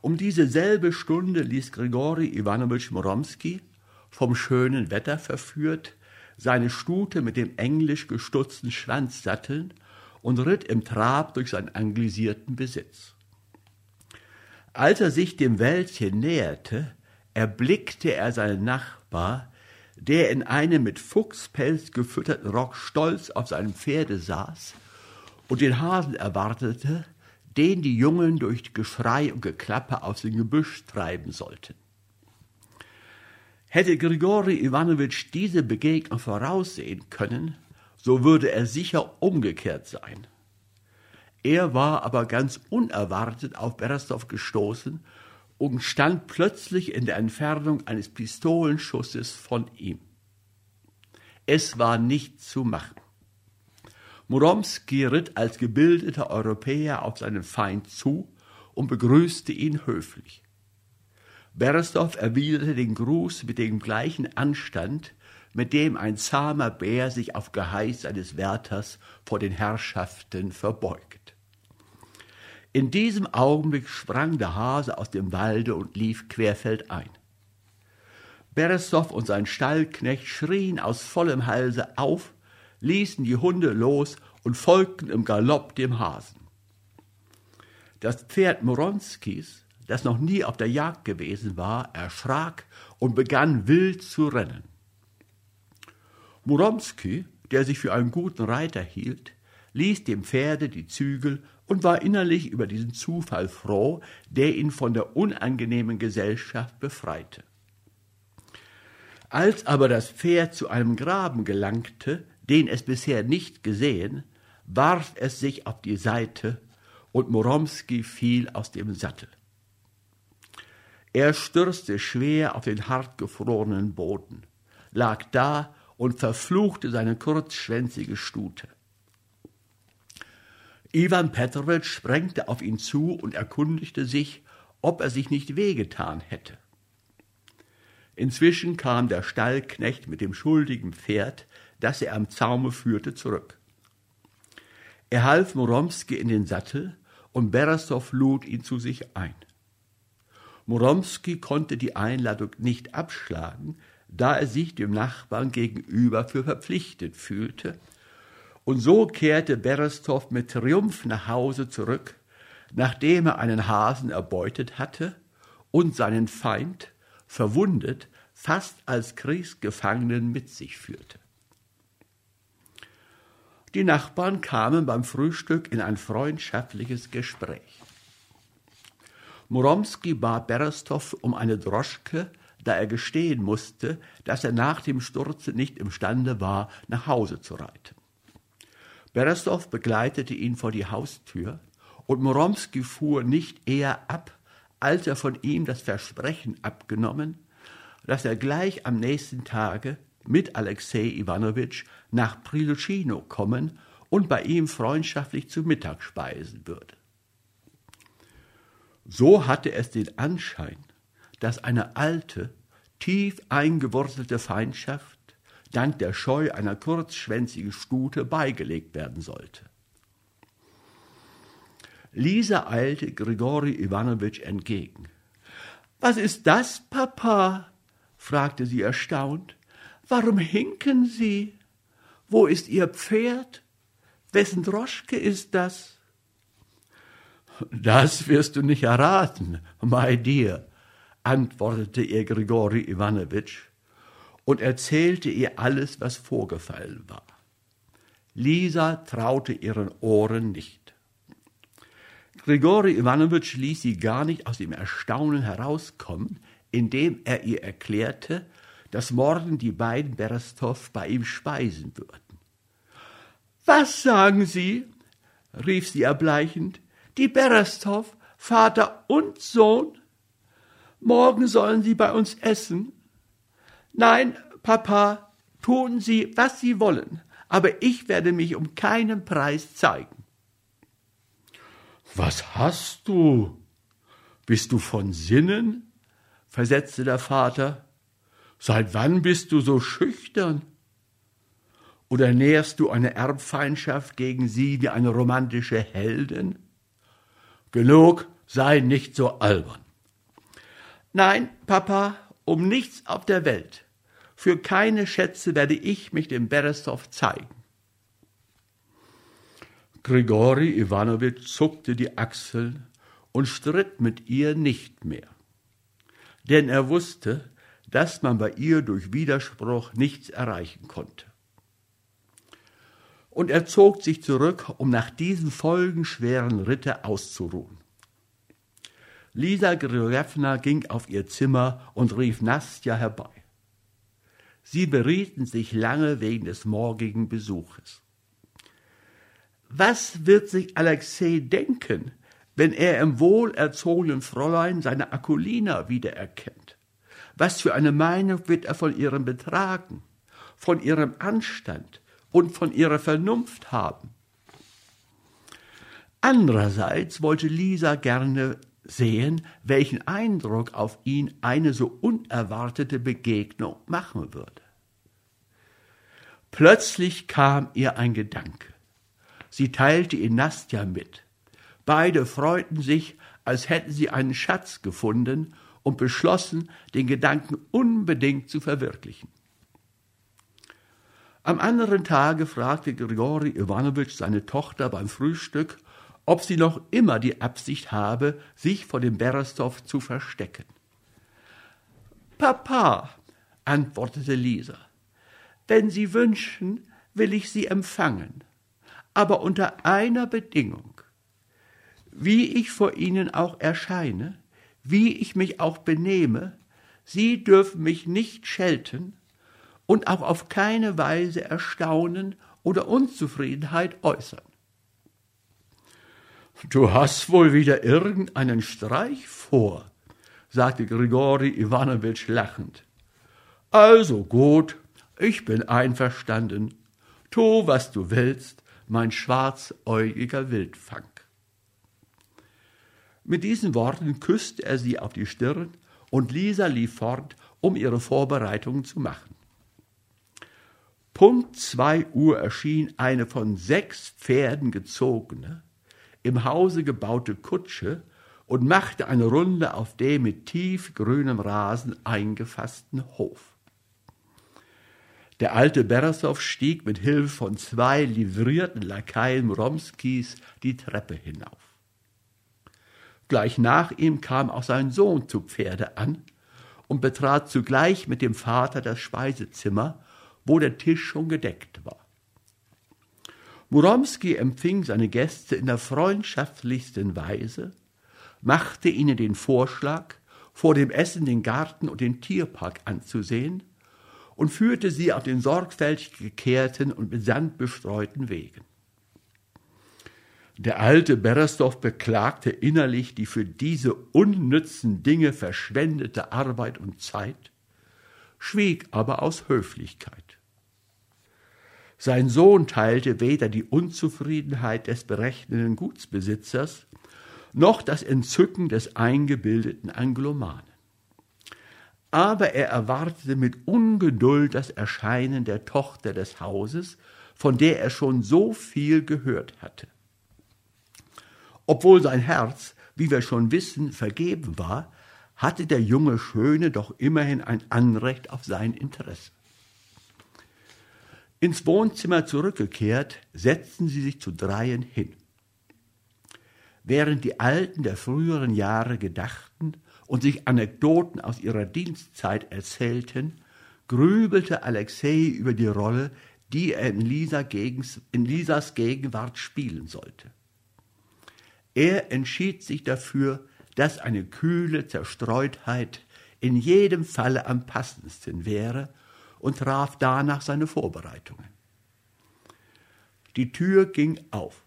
Um dieselbe Stunde ließ Grigori Iwanowitsch Moromski, vom schönen Wetter verführt, seine Stute mit dem englisch gestutzten Schwanz satteln und ritt im Trab durch seinen anglisierten Besitz. Als er sich dem Wäldchen näherte, erblickte er seinen Nachbar, der in einem mit Fuchspelz gefütterten Rock stolz auf seinem Pferde saß und den Hasen erwartete, den die Jungen durch Geschrei und Geklappe aus dem Gebüsch treiben sollten. Hätte Grigori Iwanowitsch diese Begegnung voraussehen können, so würde er sicher umgekehrt sein. Er war aber ganz unerwartet auf Berestow gestoßen und stand plötzlich in der Entfernung eines Pistolenschusses von ihm. Es war nicht zu machen. Muromski ritt als gebildeter Europäer auf seinen Feind zu und begrüßte ihn höflich. Berestow erwiderte den Gruß mit dem gleichen Anstand, mit dem ein zahmer Bär sich auf Geheiß seines Wärters vor den Herrschaften verbeugt. In diesem Augenblick sprang der Hase aus dem Walde und lief querfeldein. Berestow und sein Stallknecht schrien aus vollem Halse auf, ließen die Hunde los und folgten im Galopp dem Hasen. Das Pferd Moronskis, das noch nie auf der Jagd gewesen war, erschrak und begann wild zu rennen. Muromski, der sich für einen guten Reiter hielt, ließ dem Pferde die Zügel und war innerlich über diesen Zufall froh, der ihn von der unangenehmen Gesellschaft befreite. Als aber das Pferd zu einem Graben gelangte, den es bisher nicht gesehen, warf es sich auf die Seite und Moromski fiel aus dem Sattel. Er stürzte schwer auf den hartgefrorenen Boden, lag da und verfluchte seine kurzschwänzige Stute. Iwan Petrowitsch sprengte auf ihn zu und erkundigte sich, ob er sich nicht wehgetan hätte. Inzwischen kam der Stallknecht mit dem schuldigen Pferd, das er am Zaume führte, zurück. Er half Moromski in den Sattel und Berasow lud ihn zu sich ein. Moromski konnte die Einladung nicht abschlagen, da er sich dem Nachbarn gegenüber für verpflichtet fühlte, und so kehrte Berestow mit Triumph nach Hause zurück, nachdem er einen Hasen erbeutet hatte und seinen Feind, verwundet, fast als Kriegsgefangenen mit sich führte. Die Nachbarn kamen beim Frühstück in ein freundschaftliches Gespräch. Moromski bat Berestow um eine Droschke, da er gestehen musste, dass er nach dem Sturze nicht imstande war, nach Hause zu reiten. Berestow begleitete ihn vor die Haustür, und Moromski fuhr nicht eher ab, als er von ihm das Versprechen abgenommen, dass er gleich am nächsten Tage mit Alexei Iwanowitsch nach Priluschino kommen und bei ihm freundschaftlich zu Mittag speisen würde. So hatte es den Anschein, dass eine alte, tief eingewurzelte Feindschaft dank der Scheu einer kurzschwänzigen Stute beigelegt werden sollte. Lisa eilte Grigori Iwanowitsch entgegen. Was ist das, Papa? fragte sie erstaunt. Warum hinken Sie? Wo ist Ihr Pferd? Wessen Droschke ist das? Das wirst du nicht erraten, my dear, antwortete ihr Grigori Iwanowitsch und erzählte ihr alles, was vorgefallen war. Lisa traute ihren Ohren nicht. Grigori Iwanowitsch ließ sie gar nicht aus dem Erstaunen herauskommen, indem er ihr erklärte, dass morgen die beiden Berestow bei ihm speisen würden. Was sagen Sie? rief sie erbleichend. Die Berestow, Vater und Sohn? Morgen sollen sie bei uns essen. Nein, Papa, tun Sie, was Sie wollen, aber ich werde mich um keinen Preis zeigen. Was hast du? Bist du von Sinnen? versetzte der Vater. Seit wann bist du so schüchtern? Oder nährst du eine Erbfeindschaft gegen sie wie eine romantische Heldin? Genug, sei nicht so albern. Nein, Papa, um nichts auf der Welt. Für keine Schätze werde ich mich dem Berestow zeigen. Grigori Iwanowitsch zuckte die Achseln und stritt mit ihr nicht mehr. Denn er wusste, dass man bei ihr durch Widerspruch nichts erreichen konnte. Und er zog sich zurück, um nach diesem folgenschweren Ritte auszuruhen. Lisa Grigorjewna ging auf ihr Zimmer und rief Nastja herbei. Sie berieten sich lange wegen des morgigen Besuches. Was wird sich Alexei denken, wenn er im wohlerzogenen Fräulein seine Akulina wiedererkennt? Was für eine Meinung wird er von ihrem Betragen, von ihrem Anstand und von ihrer Vernunft haben? Andererseits wollte Lisa gerne sehen, welchen Eindruck auf ihn eine so unerwartete Begegnung machen würde. Plötzlich kam ihr ein Gedanke. Sie teilte ihn Nastja mit. Beide freuten sich, als hätten sie einen Schatz gefunden und beschlossen, den Gedanken unbedingt zu verwirklichen. Am anderen Tage fragte Grigori Iwanowitsch seine Tochter beim Frühstück, ob sie noch immer die Absicht habe, sich vor dem Berestow zu verstecken. Papa, antwortete Lisa, wenn Sie wünschen, will ich Sie empfangen aber unter einer Bedingung. Wie ich vor Ihnen auch erscheine, wie ich mich auch benehme, Sie dürfen mich nicht schelten und auch auf keine Weise Erstaunen oder Unzufriedenheit äußern. Du hast wohl wieder irgendeinen Streich vor, sagte Grigori Iwanowitsch lachend. Also gut, ich bin einverstanden. Tu, was du willst, mein schwarzäugiger Wildfang. Mit diesen Worten küsste er sie auf die Stirn und Lisa lief fort, um ihre Vorbereitungen zu machen. Punkt zwei Uhr erschien eine von sechs Pferden gezogene, im Hause gebaute Kutsche und machte eine Runde auf dem mit tiefgrünem Rasen eingefassten Hof. Der alte Beresow stieg mit Hilfe von zwei livrierten Lakaien Romskis die Treppe hinauf. Gleich nach ihm kam auch sein Sohn zu Pferde an und betrat zugleich mit dem Vater das Speisezimmer, wo der Tisch schon gedeckt war. Muromski empfing seine Gäste in der freundschaftlichsten Weise, machte ihnen den Vorschlag, vor dem Essen den Garten und den Tierpark anzusehen und führte sie auf den sorgfältig gekehrten und mit Sand bestreuten Wegen. Der alte Beresdorf beklagte innerlich die für diese unnützen Dinge verschwendete Arbeit und Zeit, schwieg aber aus Höflichkeit. Sein Sohn teilte weder die Unzufriedenheit des berechnenden Gutsbesitzers noch das Entzücken des eingebildeten Anglomanen aber er erwartete mit Ungeduld das Erscheinen der Tochter des Hauses, von der er schon so viel gehört hatte. Obwohl sein Herz, wie wir schon wissen, vergeben war, hatte der junge Schöne doch immerhin ein Anrecht auf sein Interesse. Ins Wohnzimmer zurückgekehrt, setzten sie sich zu dreien hin. Während die Alten der früheren Jahre gedachten und sich Anekdoten aus ihrer Dienstzeit erzählten, grübelte Alexei über die Rolle, die er in, Lisa in Lisas Gegenwart spielen sollte. Er entschied sich dafür, dass eine kühle Zerstreutheit in jedem Falle am passendsten wäre und traf danach seine Vorbereitungen. Die Tür ging auf.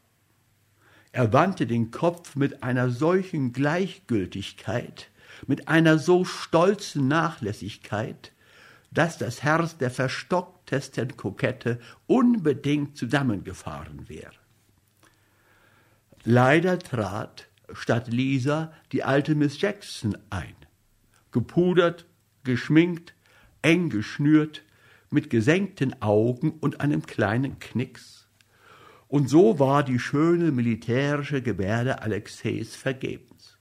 Er wandte den Kopf mit einer solchen Gleichgültigkeit, mit einer so stolzen Nachlässigkeit, dass das Herz der verstocktesten Kokette unbedingt zusammengefahren wäre. Leider trat statt Lisa die alte Miss Jackson ein, gepudert, geschminkt, eng geschnürt, mit gesenkten Augen und einem kleinen Knicks. Und so war die schöne militärische Gebärde Alexeis vergebens.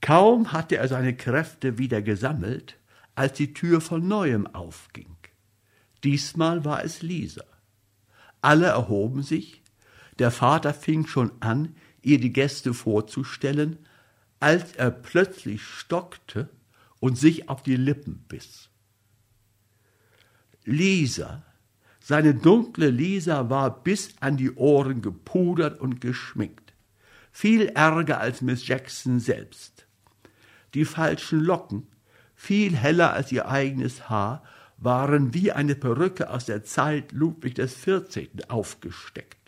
Kaum hatte er seine Kräfte wieder gesammelt, als die Tür von neuem aufging. Diesmal war es Lisa. Alle erhoben sich, der Vater fing schon an, ihr die Gäste vorzustellen, als er plötzlich stockte und sich auf die Lippen biss. Lisa, seine dunkle Lisa war bis an die Ohren gepudert und geschminkt. Viel ärger als Miss Jackson selbst. Die falschen Locken, viel heller als ihr eigenes Haar, waren wie eine Perücke aus der Zeit Ludwig XIV. aufgesteckt.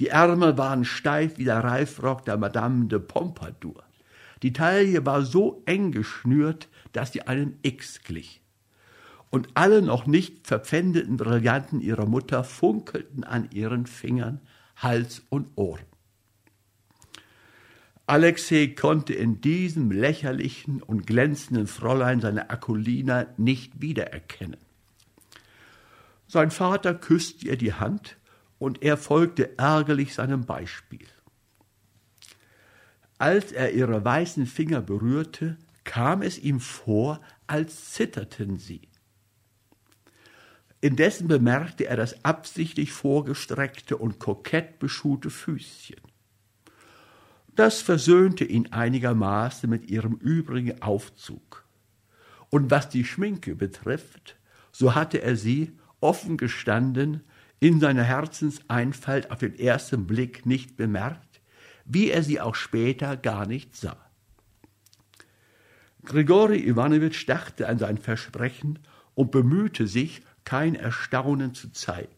Die Ärmel waren steif wie der Reifrock der Madame de Pompadour. Die Taille war so eng geschnürt, dass sie einem X glich. Und alle noch nicht verpfändeten Brillanten ihrer Mutter funkelten an ihren Fingern, Hals und Ohren. Alexei konnte in diesem lächerlichen und glänzenden Fräulein seine Akulina nicht wiedererkennen. Sein Vater küsste ihr die Hand und er folgte ärgerlich seinem Beispiel. Als er ihre weißen Finger berührte, kam es ihm vor, als zitterten sie. Indessen bemerkte er das absichtlich vorgestreckte und kokett beschuhte Füßchen. Das versöhnte ihn einigermaßen mit ihrem übrigen Aufzug. Und was die Schminke betrifft, so hatte er sie, offen gestanden, in seiner Herzenseinfalt auf den ersten Blick nicht bemerkt, wie er sie auch später gar nicht sah. Grigori Iwanowitsch dachte an sein Versprechen und bemühte sich, kein Erstaunen zu zeigen.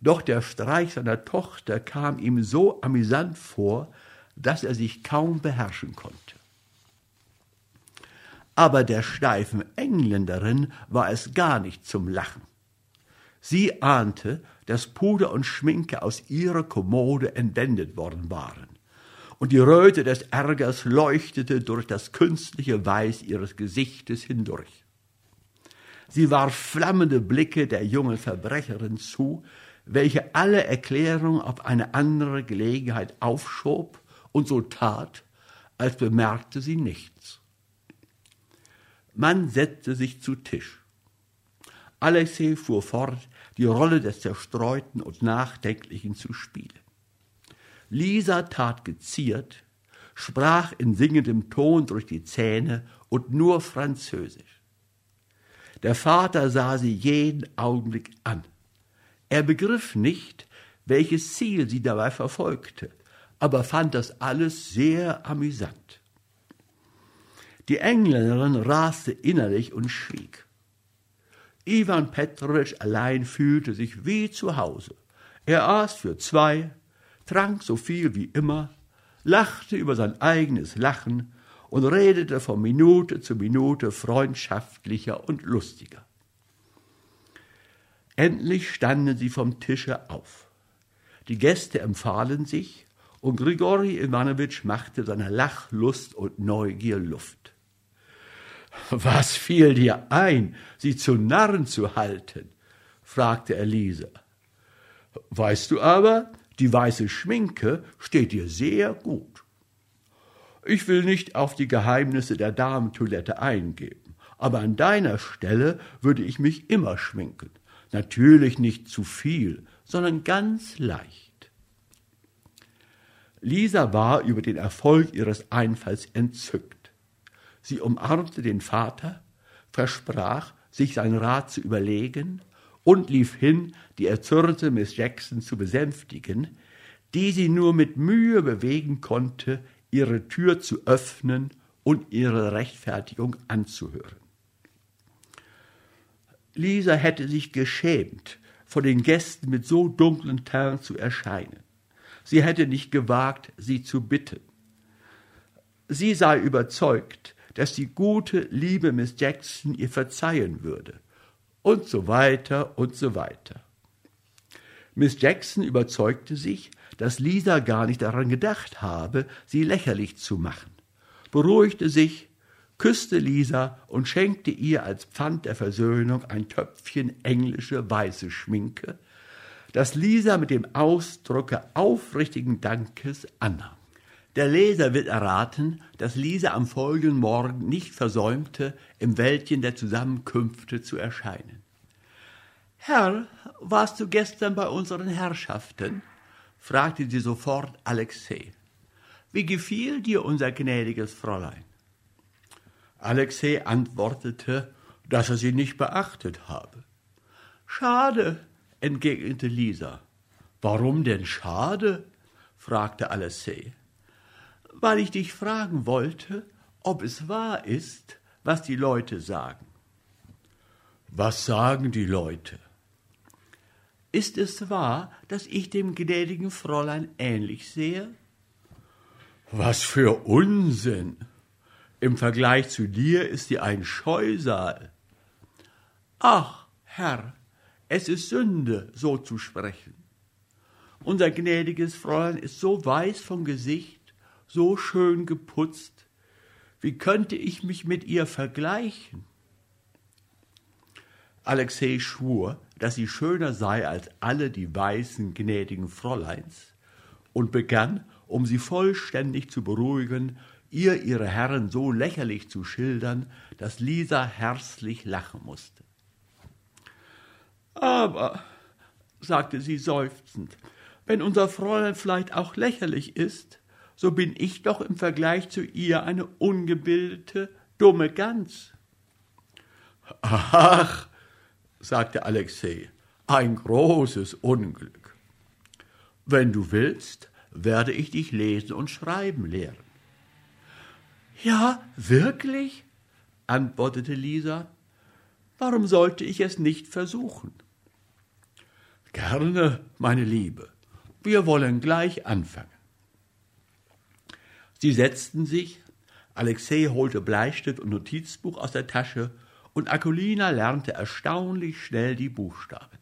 Doch der Streich seiner Tochter kam ihm so amüsant vor, dass er sich kaum beherrschen konnte. Aber der steifen Engländerin war es gar nicht zum Lachen. Sie ahnte, dass Puder und Schminke aus ihrer Kommode entwendet worden waren. Und die Röte des Ärgers leuchtete durch das künstliche Weiß ihres Gesichtes hindurch. Sie warf flammende Blicke der jungen Verbrecherin zu, welche alle Erklärung auf eine andere Gelegenheit aufschob und so tat, als bemerkte sie nichts. Man setzte sich zu Tisch. Alexei fuhr fort, die Rolle des Zerstreuten und Nachdenklichen zu spielen. Lisa tat geziert, sprach in singendem Ton durch die Zähne und nur Französisch. Der Vater sah sie jeden Augenblick an. Er begriff nicht, welches Ziel sie dabei verfolgte, aber fand das alles sehr amüsant. Die Engländerin raste innerlich und schwieg. Ivan Petrowitsch allein fühlte sich wie zu Hause. Er aß für zwei, trank so viel wie immer, lachte über sein eigenes Lachen und redete von Minute zu Minute freundschaftlicher und lustiger. Endlich standen sie vom Tische auf. Die Gäste empfahlen sich, und Grigori Iwanowitsch machte seiner Lachlust und Neugier Luft. Was fiel dir ein, sie zu Narren zu halten? fragte Elisa. Weißt du aber, die weiße Schminke steht dir sehr gut. Ich will nicht auf die Geheimnisse der Damentoilette eingehen, aber an deiner Stelle würde ich mich immer schminken. Natürlich nicht zu viel, sondern ganz leicht. Lisa war über den Erfolg ihres Einfalls entzückt. Sie umarmte den Vater, versprach, sich seinen Rat zu überlegen und lief hin, die erzürnte Miss Jackson zu besänftigen, die sie nur mit Mühe bewegen konnte, ihre Tür zu öffnen und ihre Rechtfertigung anzuhören. Lisa hätte sich geschämt, vor den Gästen mit so dunklen Tern zu erscheinen. Sie hätte nicht gewagt, sie zu bitten. Sie sei überzeugt, dass die gute, liebe Miss Jackson ihr verzeihen würde. Und so weiter und so weiter. Miss Jackson überzeugte sich, dass Lisa gar nicht daran gedacht habe, sie lächerlich zu machen, beruhigte sich, küsste Lisa und schenkte ihr als Pfand der Versöhnung ein Töpfchen englische weiße Schminke, das Lisa mit dem Ausdrucke aufrichtigen Dankes annahm. Der Leser wird erraten, dass Lisa am folgenden Morgen nicht versäumte, im Wäldchen der Zusammenkünfte zu erscheinen. Herr, warst du gestern bei unseren Herrschaften? fragte sie sofort Alexei. Wie gefiel dir unser gnädiges Fräulein? Alexei antwortete, dass er sie nicht beachtet habe. Schade, entgegnete Lisa. Warum denn schade? fragte Alexei weil ich dich fragen wollte, ob es wahr ist, was die Leute sagen. Was sagen die Leute? Ist es wahr, dass ich dem gnädigen Fräulein ähnlich sehe? Was für Unsinn! Im Vergleich zu dir ist sie ein Scheusal. Ach, Herr, es ist Sünde, so zu sprechen. Unser gnädiges Fräulein ist so weiß vom Gesicht, so schön geputzt. Wie könnte ich mich mit ihr vergleichen? Alexei schwur, dass sie schöner sei als alle die weißen, gnädigen Fräuleins und begann, um sie vollständig zu beruhigen, ihr ihre Herren so lächerlich zu schildern, dass Lisa herzlich lachen musste. Aber, sagte sie seufzend, wenn unser Fräulein vielleicht auch lächerlich ist, so bin ich doch im Vergleich zu ihr eine ungebildete, dumme Gans. Ach, sagte Alexei, ein großes Unglück. Wenn du willst, werde ich dich lesen und schreiben lehren. Ja, wirklich? antwortete Lisa. Warum sollte ich es nicht versuchen? Gerne, meine Liebe. Wir wollen gleich anfangen. Sie setzten sich, Alexei holte Bleistift und Notizbuch aus der Tasche und Akulina lernte erstaunlich schnell die Buchstaben.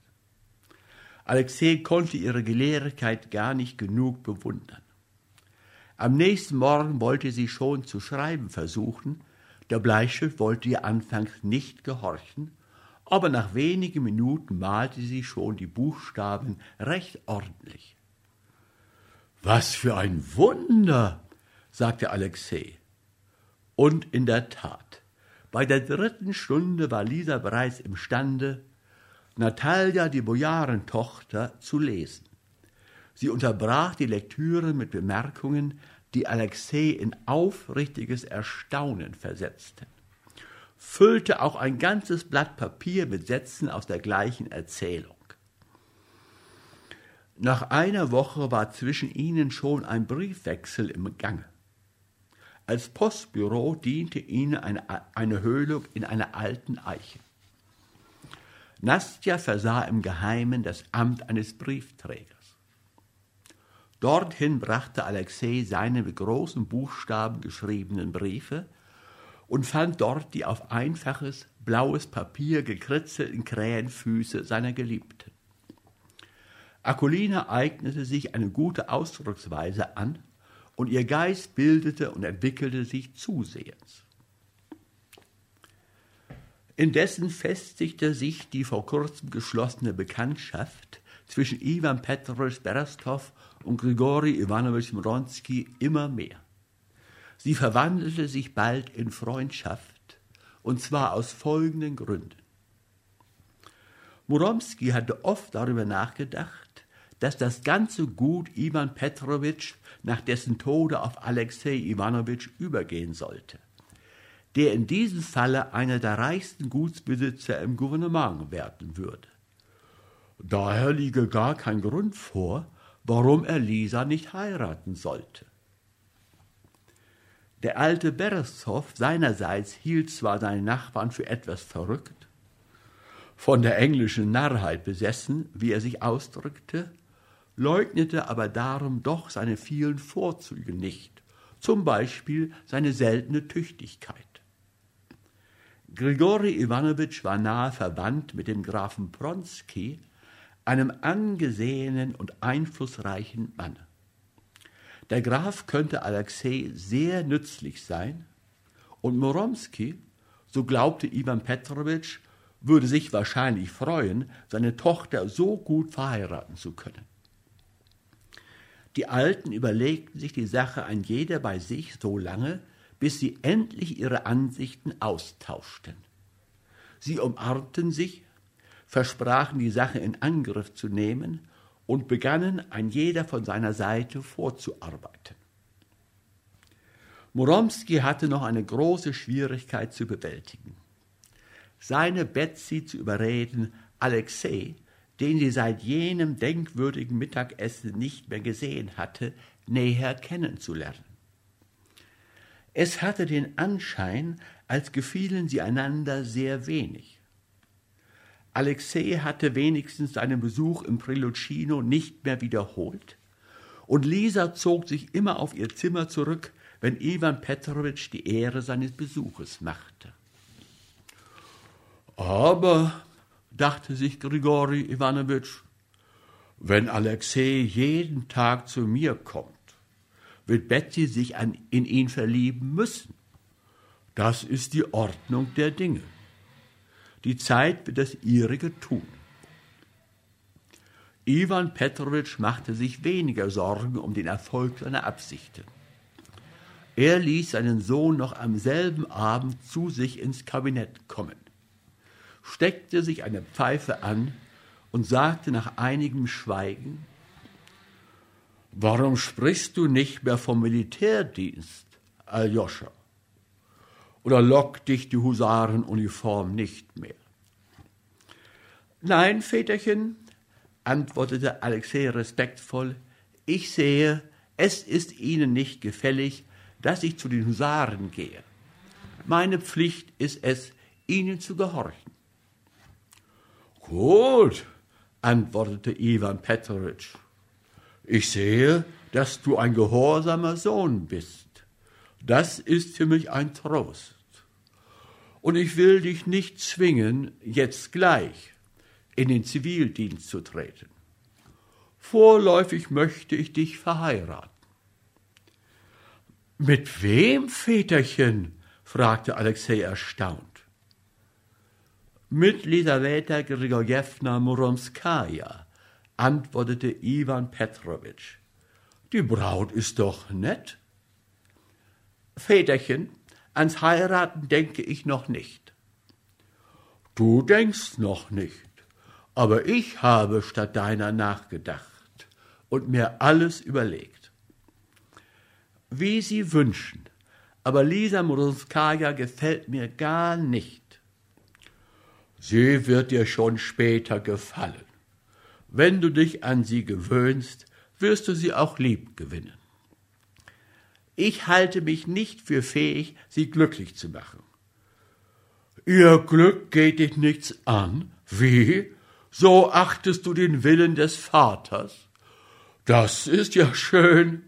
Alexei konnte ihre Gelehrigkeit gar nicht genug bewundern. Am nächsten Morgen wollte sie schon zu schreiben versuchen, der Bleistift wollte ihr anfangs nicht gehorchen, aber nach wenigen Minuten malte sie schon die Buchstaben recht ordentlich. Was für ein Wunder! Sagte Alexei. Und in der Tat, bei der dritten Stunde war Lisa bereits imstande, Natalia, die Bojarentochter, zu lesen. Sie unterbrach die Lektüre mit Bemerkungen, die Alexei in aufrichtiges Erstaunen versetzten, füllte auch ein ganzes Blatt Papier mit Sätzen aus der gleichen Erzählung. Nach einer Woche war zwischen ihnen schon ein Briefwechsel im Gange. Als Postbüro diente ihnen eine, eine Höhlung in einer alten Eiche. Nastja versah im Geheimen das Amt eines Briefträgers. Dorthin brachte Alexei seine mit großen Buchstaben geschriebenen Briefe und fand dort die auf einfaches blaues Papier gekritzelten Krähenfüße seiner Geliebten. Akulina eignete sich eine gute Ausdrucksweise an und ihr Geist bildete und entwickelte sich zusehends. Indessen festigte sich die vor kurzem geschlossene Bekanntschaft zwischen Ivan Petrovich Berestow und Grigori Iwanowitsch Mronski immer mehr. Sie verwandelte sich bald in Freundschaft, und zwar aus folgenden Gründen. Muromski hatte oft darüber nachgedacht, dass das ganze Gut Iwan Petrowitsch nach dessen Tode auf Alexei Iwanowitsch übergehen sollte, der in diesem Falle einer der reichsten Gutsbesitzer im Gouvernement werden würde. Daher liege gar kein Grund vor, warum er Lisa nicht heiraten sollte. Der alte Beressow seinerseits hielt zwar seine Nachbarn für etwas verrückt, von der englischen Narrheit besessen, wie er sich ausdrückte, leugnete aber darum doch seine vielen Vorzüge nicht, zum Beispiel seine seltene Tüchtigkeit. Grigori Iwanowitsch war nahe verwandt mit dem Grafen Pronsky, einem angesehenen und einflussreichen Mann. Der Graf könnte Alexei sehr nützlich sein, und Moromsky, so glaubte Iwan Petrowitsch, würde sich wahrscheinlich freuen, seine Tochter so gut verheiraten zu können. Die Alten überlegten sich die Sache ein jeder bei sich so lange, bis sie endlich ihre Ansichten austauschten. Sie umarmten sich, versprachen die Sache in Angriff zu nehmen und begannen ein jeder von seiner Seite vorzuarbeiten. Moromski hatte noch eine große Schwierigkeit zu bewältigen. Seine Betsy zu überreden, Alexei, den sie seit jenem denkwürdigen Mittagessen nicht mehr gesehen hatte, näher kennenzulernen. Es hatte den Anschein, als gefielen sie einander sehr wenig. Alexei hatte wenigstens seinen Besuch im Prelucino nicht mehr wiederholt, und Lisa zog sich immer auf ihr Zimmer zurück, wenn Iwan Petrowitsch die Ehre seines Besuches machte. Aber, dachte sich Grigori Iwanowitsch, wenn Alexei jeden Tag zu mir kommt, wird Betsy sich an, in ihn verlieben müssen. Das ist die Ordnung der Dinge. Die Zeit wird das ihrige tun. Iwan Petrowitsch machte sich weniger Sorgen um den Erfolg seiner Absichten. Er ließ seinen Sohn noch am selben Abend zu sich ins Kabinett kommen, steckte sich eine Pfeife an und sagte nach einigem Schweigen, Warum sprichst du nicht mehr vom Militärdienst, Aljoscha? Oder lockt dich die Husarenuniform nicht mehr? Nein, Väterchen, antwortete Alexei respektvoll, ich sehe, es ist Ihnen nicht gefällig, dass ich zu den Husaren gehe. Meine Pflicht ist es, ihnen zu gehorchen. Gut, antwortete Iwan Petrovich. Ich sehe, dass du ein gehorsamer Sohn bist. Das ist für mich ein Trost. Und ich will dich nicht zwingen, jetzt gleich in den Zivildienst zu treten. Vorläufig möchte ich dich verheiraten. Mit wem, Väterchen? fragte Alexei erstaunt. Mit Lisaweta Grigorjewna Muromskaja, antwortete Iwan Petrowitsch. Die Braut ist doch nett. Väterchen, ans Heiraten denke ich noch nicht. Du denkst noch nicht, aber ich habe statt deiner nachgedacht und mir alles überlegt wie Sie wünschen. Aber Lisa Murunskaya gefällt mir gar nicht. Sie wird dir schon später gefallen. Wenn du dich an sie gewöhnst, wirst du sie auch lieb gewinnen. Ich halte mich nicht für fähig, sie glücklich zu machen. Ihr Glück geht dich nichts an? Wie? So achtest du den Willen des Vaters? Das ist ja schön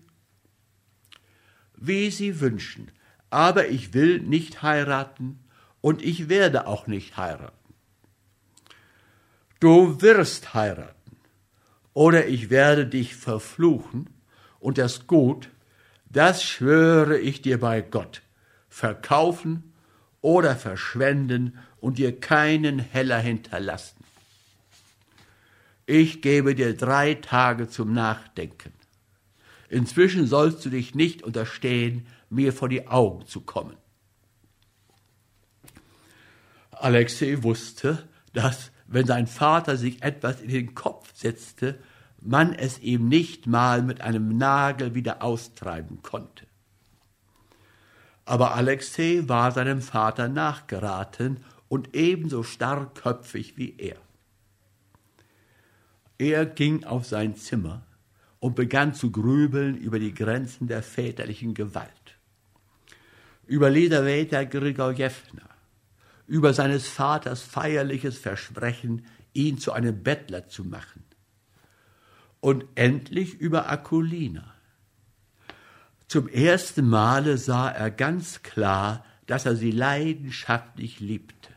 wie Sie wünschen, aber ich will nicht heiraten und ich werde auch nicht heiraten. Du wirst heiraten oder ich werde dich verfluchen und das Gut, das schwöre ich dir bei Gott, verkaufen oder verschwenden und dir keinen Heller hinterlassen. Ich gebe dir drei Tage zum Nachdenken. Inzwischen sollst du dich nicht unterstehen, mir vor die Augen zu kommen. Alexei wusste, dass, wenn sein Vater sich etwas in den Kopf setzte, man es ihm nicht mal mit einem Nagel wieder austreiben konnte. Aber Alexei war seinem Vater nachgeraten und ebenso starrköpfig wie er. Er ging auf sein Zimmer, und begann zu grübeln über die Grenzen der väterlichen Gewalt. Über Lederweter Grigorjewna, über seines Vaters feierliches Versprechen, ihn zu einem Bettler zu machen. Und endlich über Akulina. Zum ersten Male sah er ganz klar, dass er sie leidenschaftlich liebte.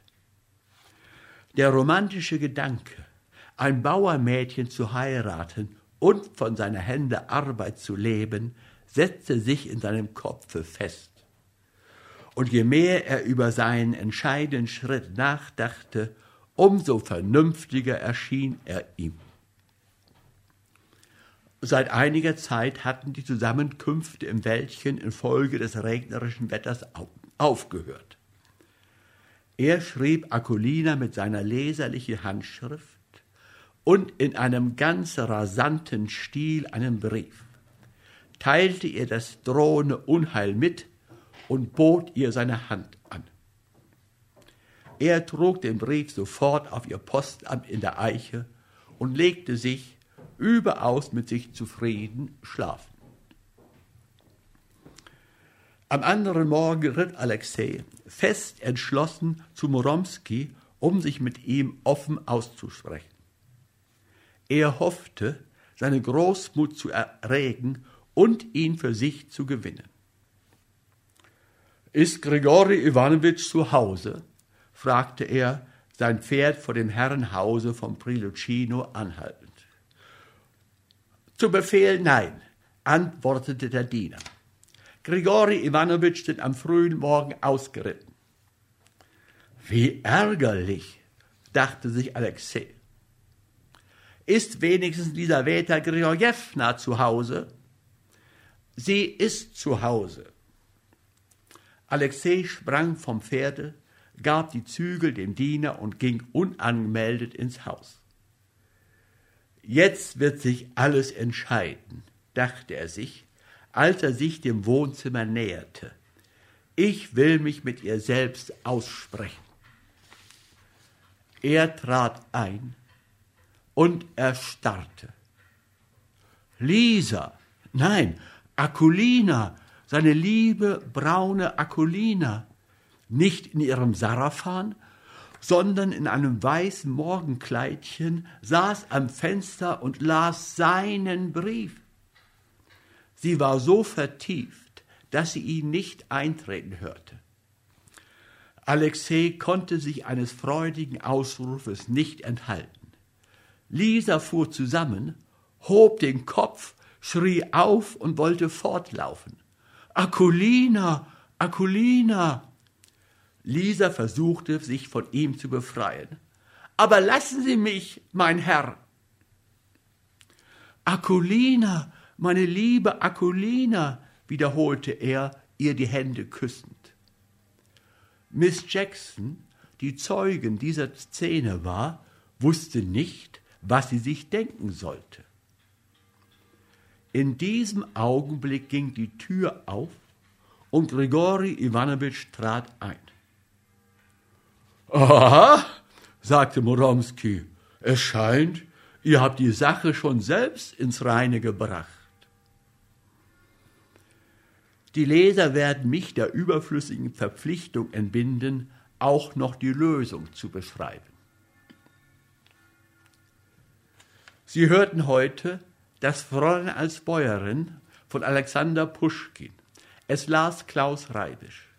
Der romantische Gedanke, ein Bauermädchen zu heiraten und von seiner Hände Arbeit zu leben, setzte sich in seinem Kopfe fest. Und je mehr er über seinen entscheidenden Schritt nachdachte, umso vernünftiger erschien er ihm. Seit einiger Zeit hatten die Zusammenkünfte im Wäldchen infolge des regnerischen Wetters aufgehört. Er schrieb Akulina mit seiner leserlichen Handschrift und in einem ganz rasanten Stil einen Brief, teilte ihr das drohende Unheil mit und bot ihr seine Hand an. Er trug den Brief sofort auf ihr Postamt in der Eiche und legte sich, überaus mit sich zufrieden, schlafen. Am anderen Morgen ritt Alexei fest entschlossen zu Moromski, um sich mit ihm offen auszusprechen. Er hoffte, seine Großmut zu erregen und ihn für sich zu gewinnen. Ist Grigori Iwanowitsch zu Hause? fragte er, sein Pferd vor dem Herrenhause von Prilucino anhaltend. Zu Befehl nein, antwortete der Diener. Grigori Iwanowitsch sind am frühen Morgen ausgeritten. Wie ärgerlich, dachte sich Alexei. Ist wenigstens Lisaweta Grigorjewna zu Hause? Sie ist zu Hause. Alexei sprang vom Pferde, gab die Zügel dem Diener und ging unangemeldet ins Haus. Jetzt wird sich alles entscheiden, dachte er sich, als er sich dem Wohnzimmer näherte. Ich will mich mit ihr selbst aussprechen. Er trat ein und erstarrte. Lisa, nein, Akulina, seine liebe braune Akulina, nicht in ihrem Sarafan, sondern in einem weißen Morgenkleidchen saß am Fenster und las seinen Brief. Sie war so vertieft, dass sie ihn nicht eintreten hörte. Alexei konnte sich eines freudigen Ausrufes nicht enthalten. Lisa fuhr zusammen, hob den Kopf, schrie auf und wollte fortlaufen. Akulina, Akulina! Lisa versuchte, sich von ihm zu befreien. Aber lassen Sie mich, mein Herr. Akulina, meine liebe Akulina, wiederholte er, ihr die Hände küssend. Miss Jackson, die Zeugin dieser Szene war, wusste nicht, was sie sich denken sollte. In diesem Augenblick ging die Tür auf und Grigori Iwanowitsch trat ein. Aha, sagte Moromski, es scheint, ihr habt die Sache schon selbst ins Reine gebracht. Die Leser werden mich der überflüssigen Verpflichtung entbinden, auch noch die Lösung zu beschreiben. Sie hörten heute das Fräulein als Bäuerin von Alexander Puschkin. Es las Klaus Reibisch.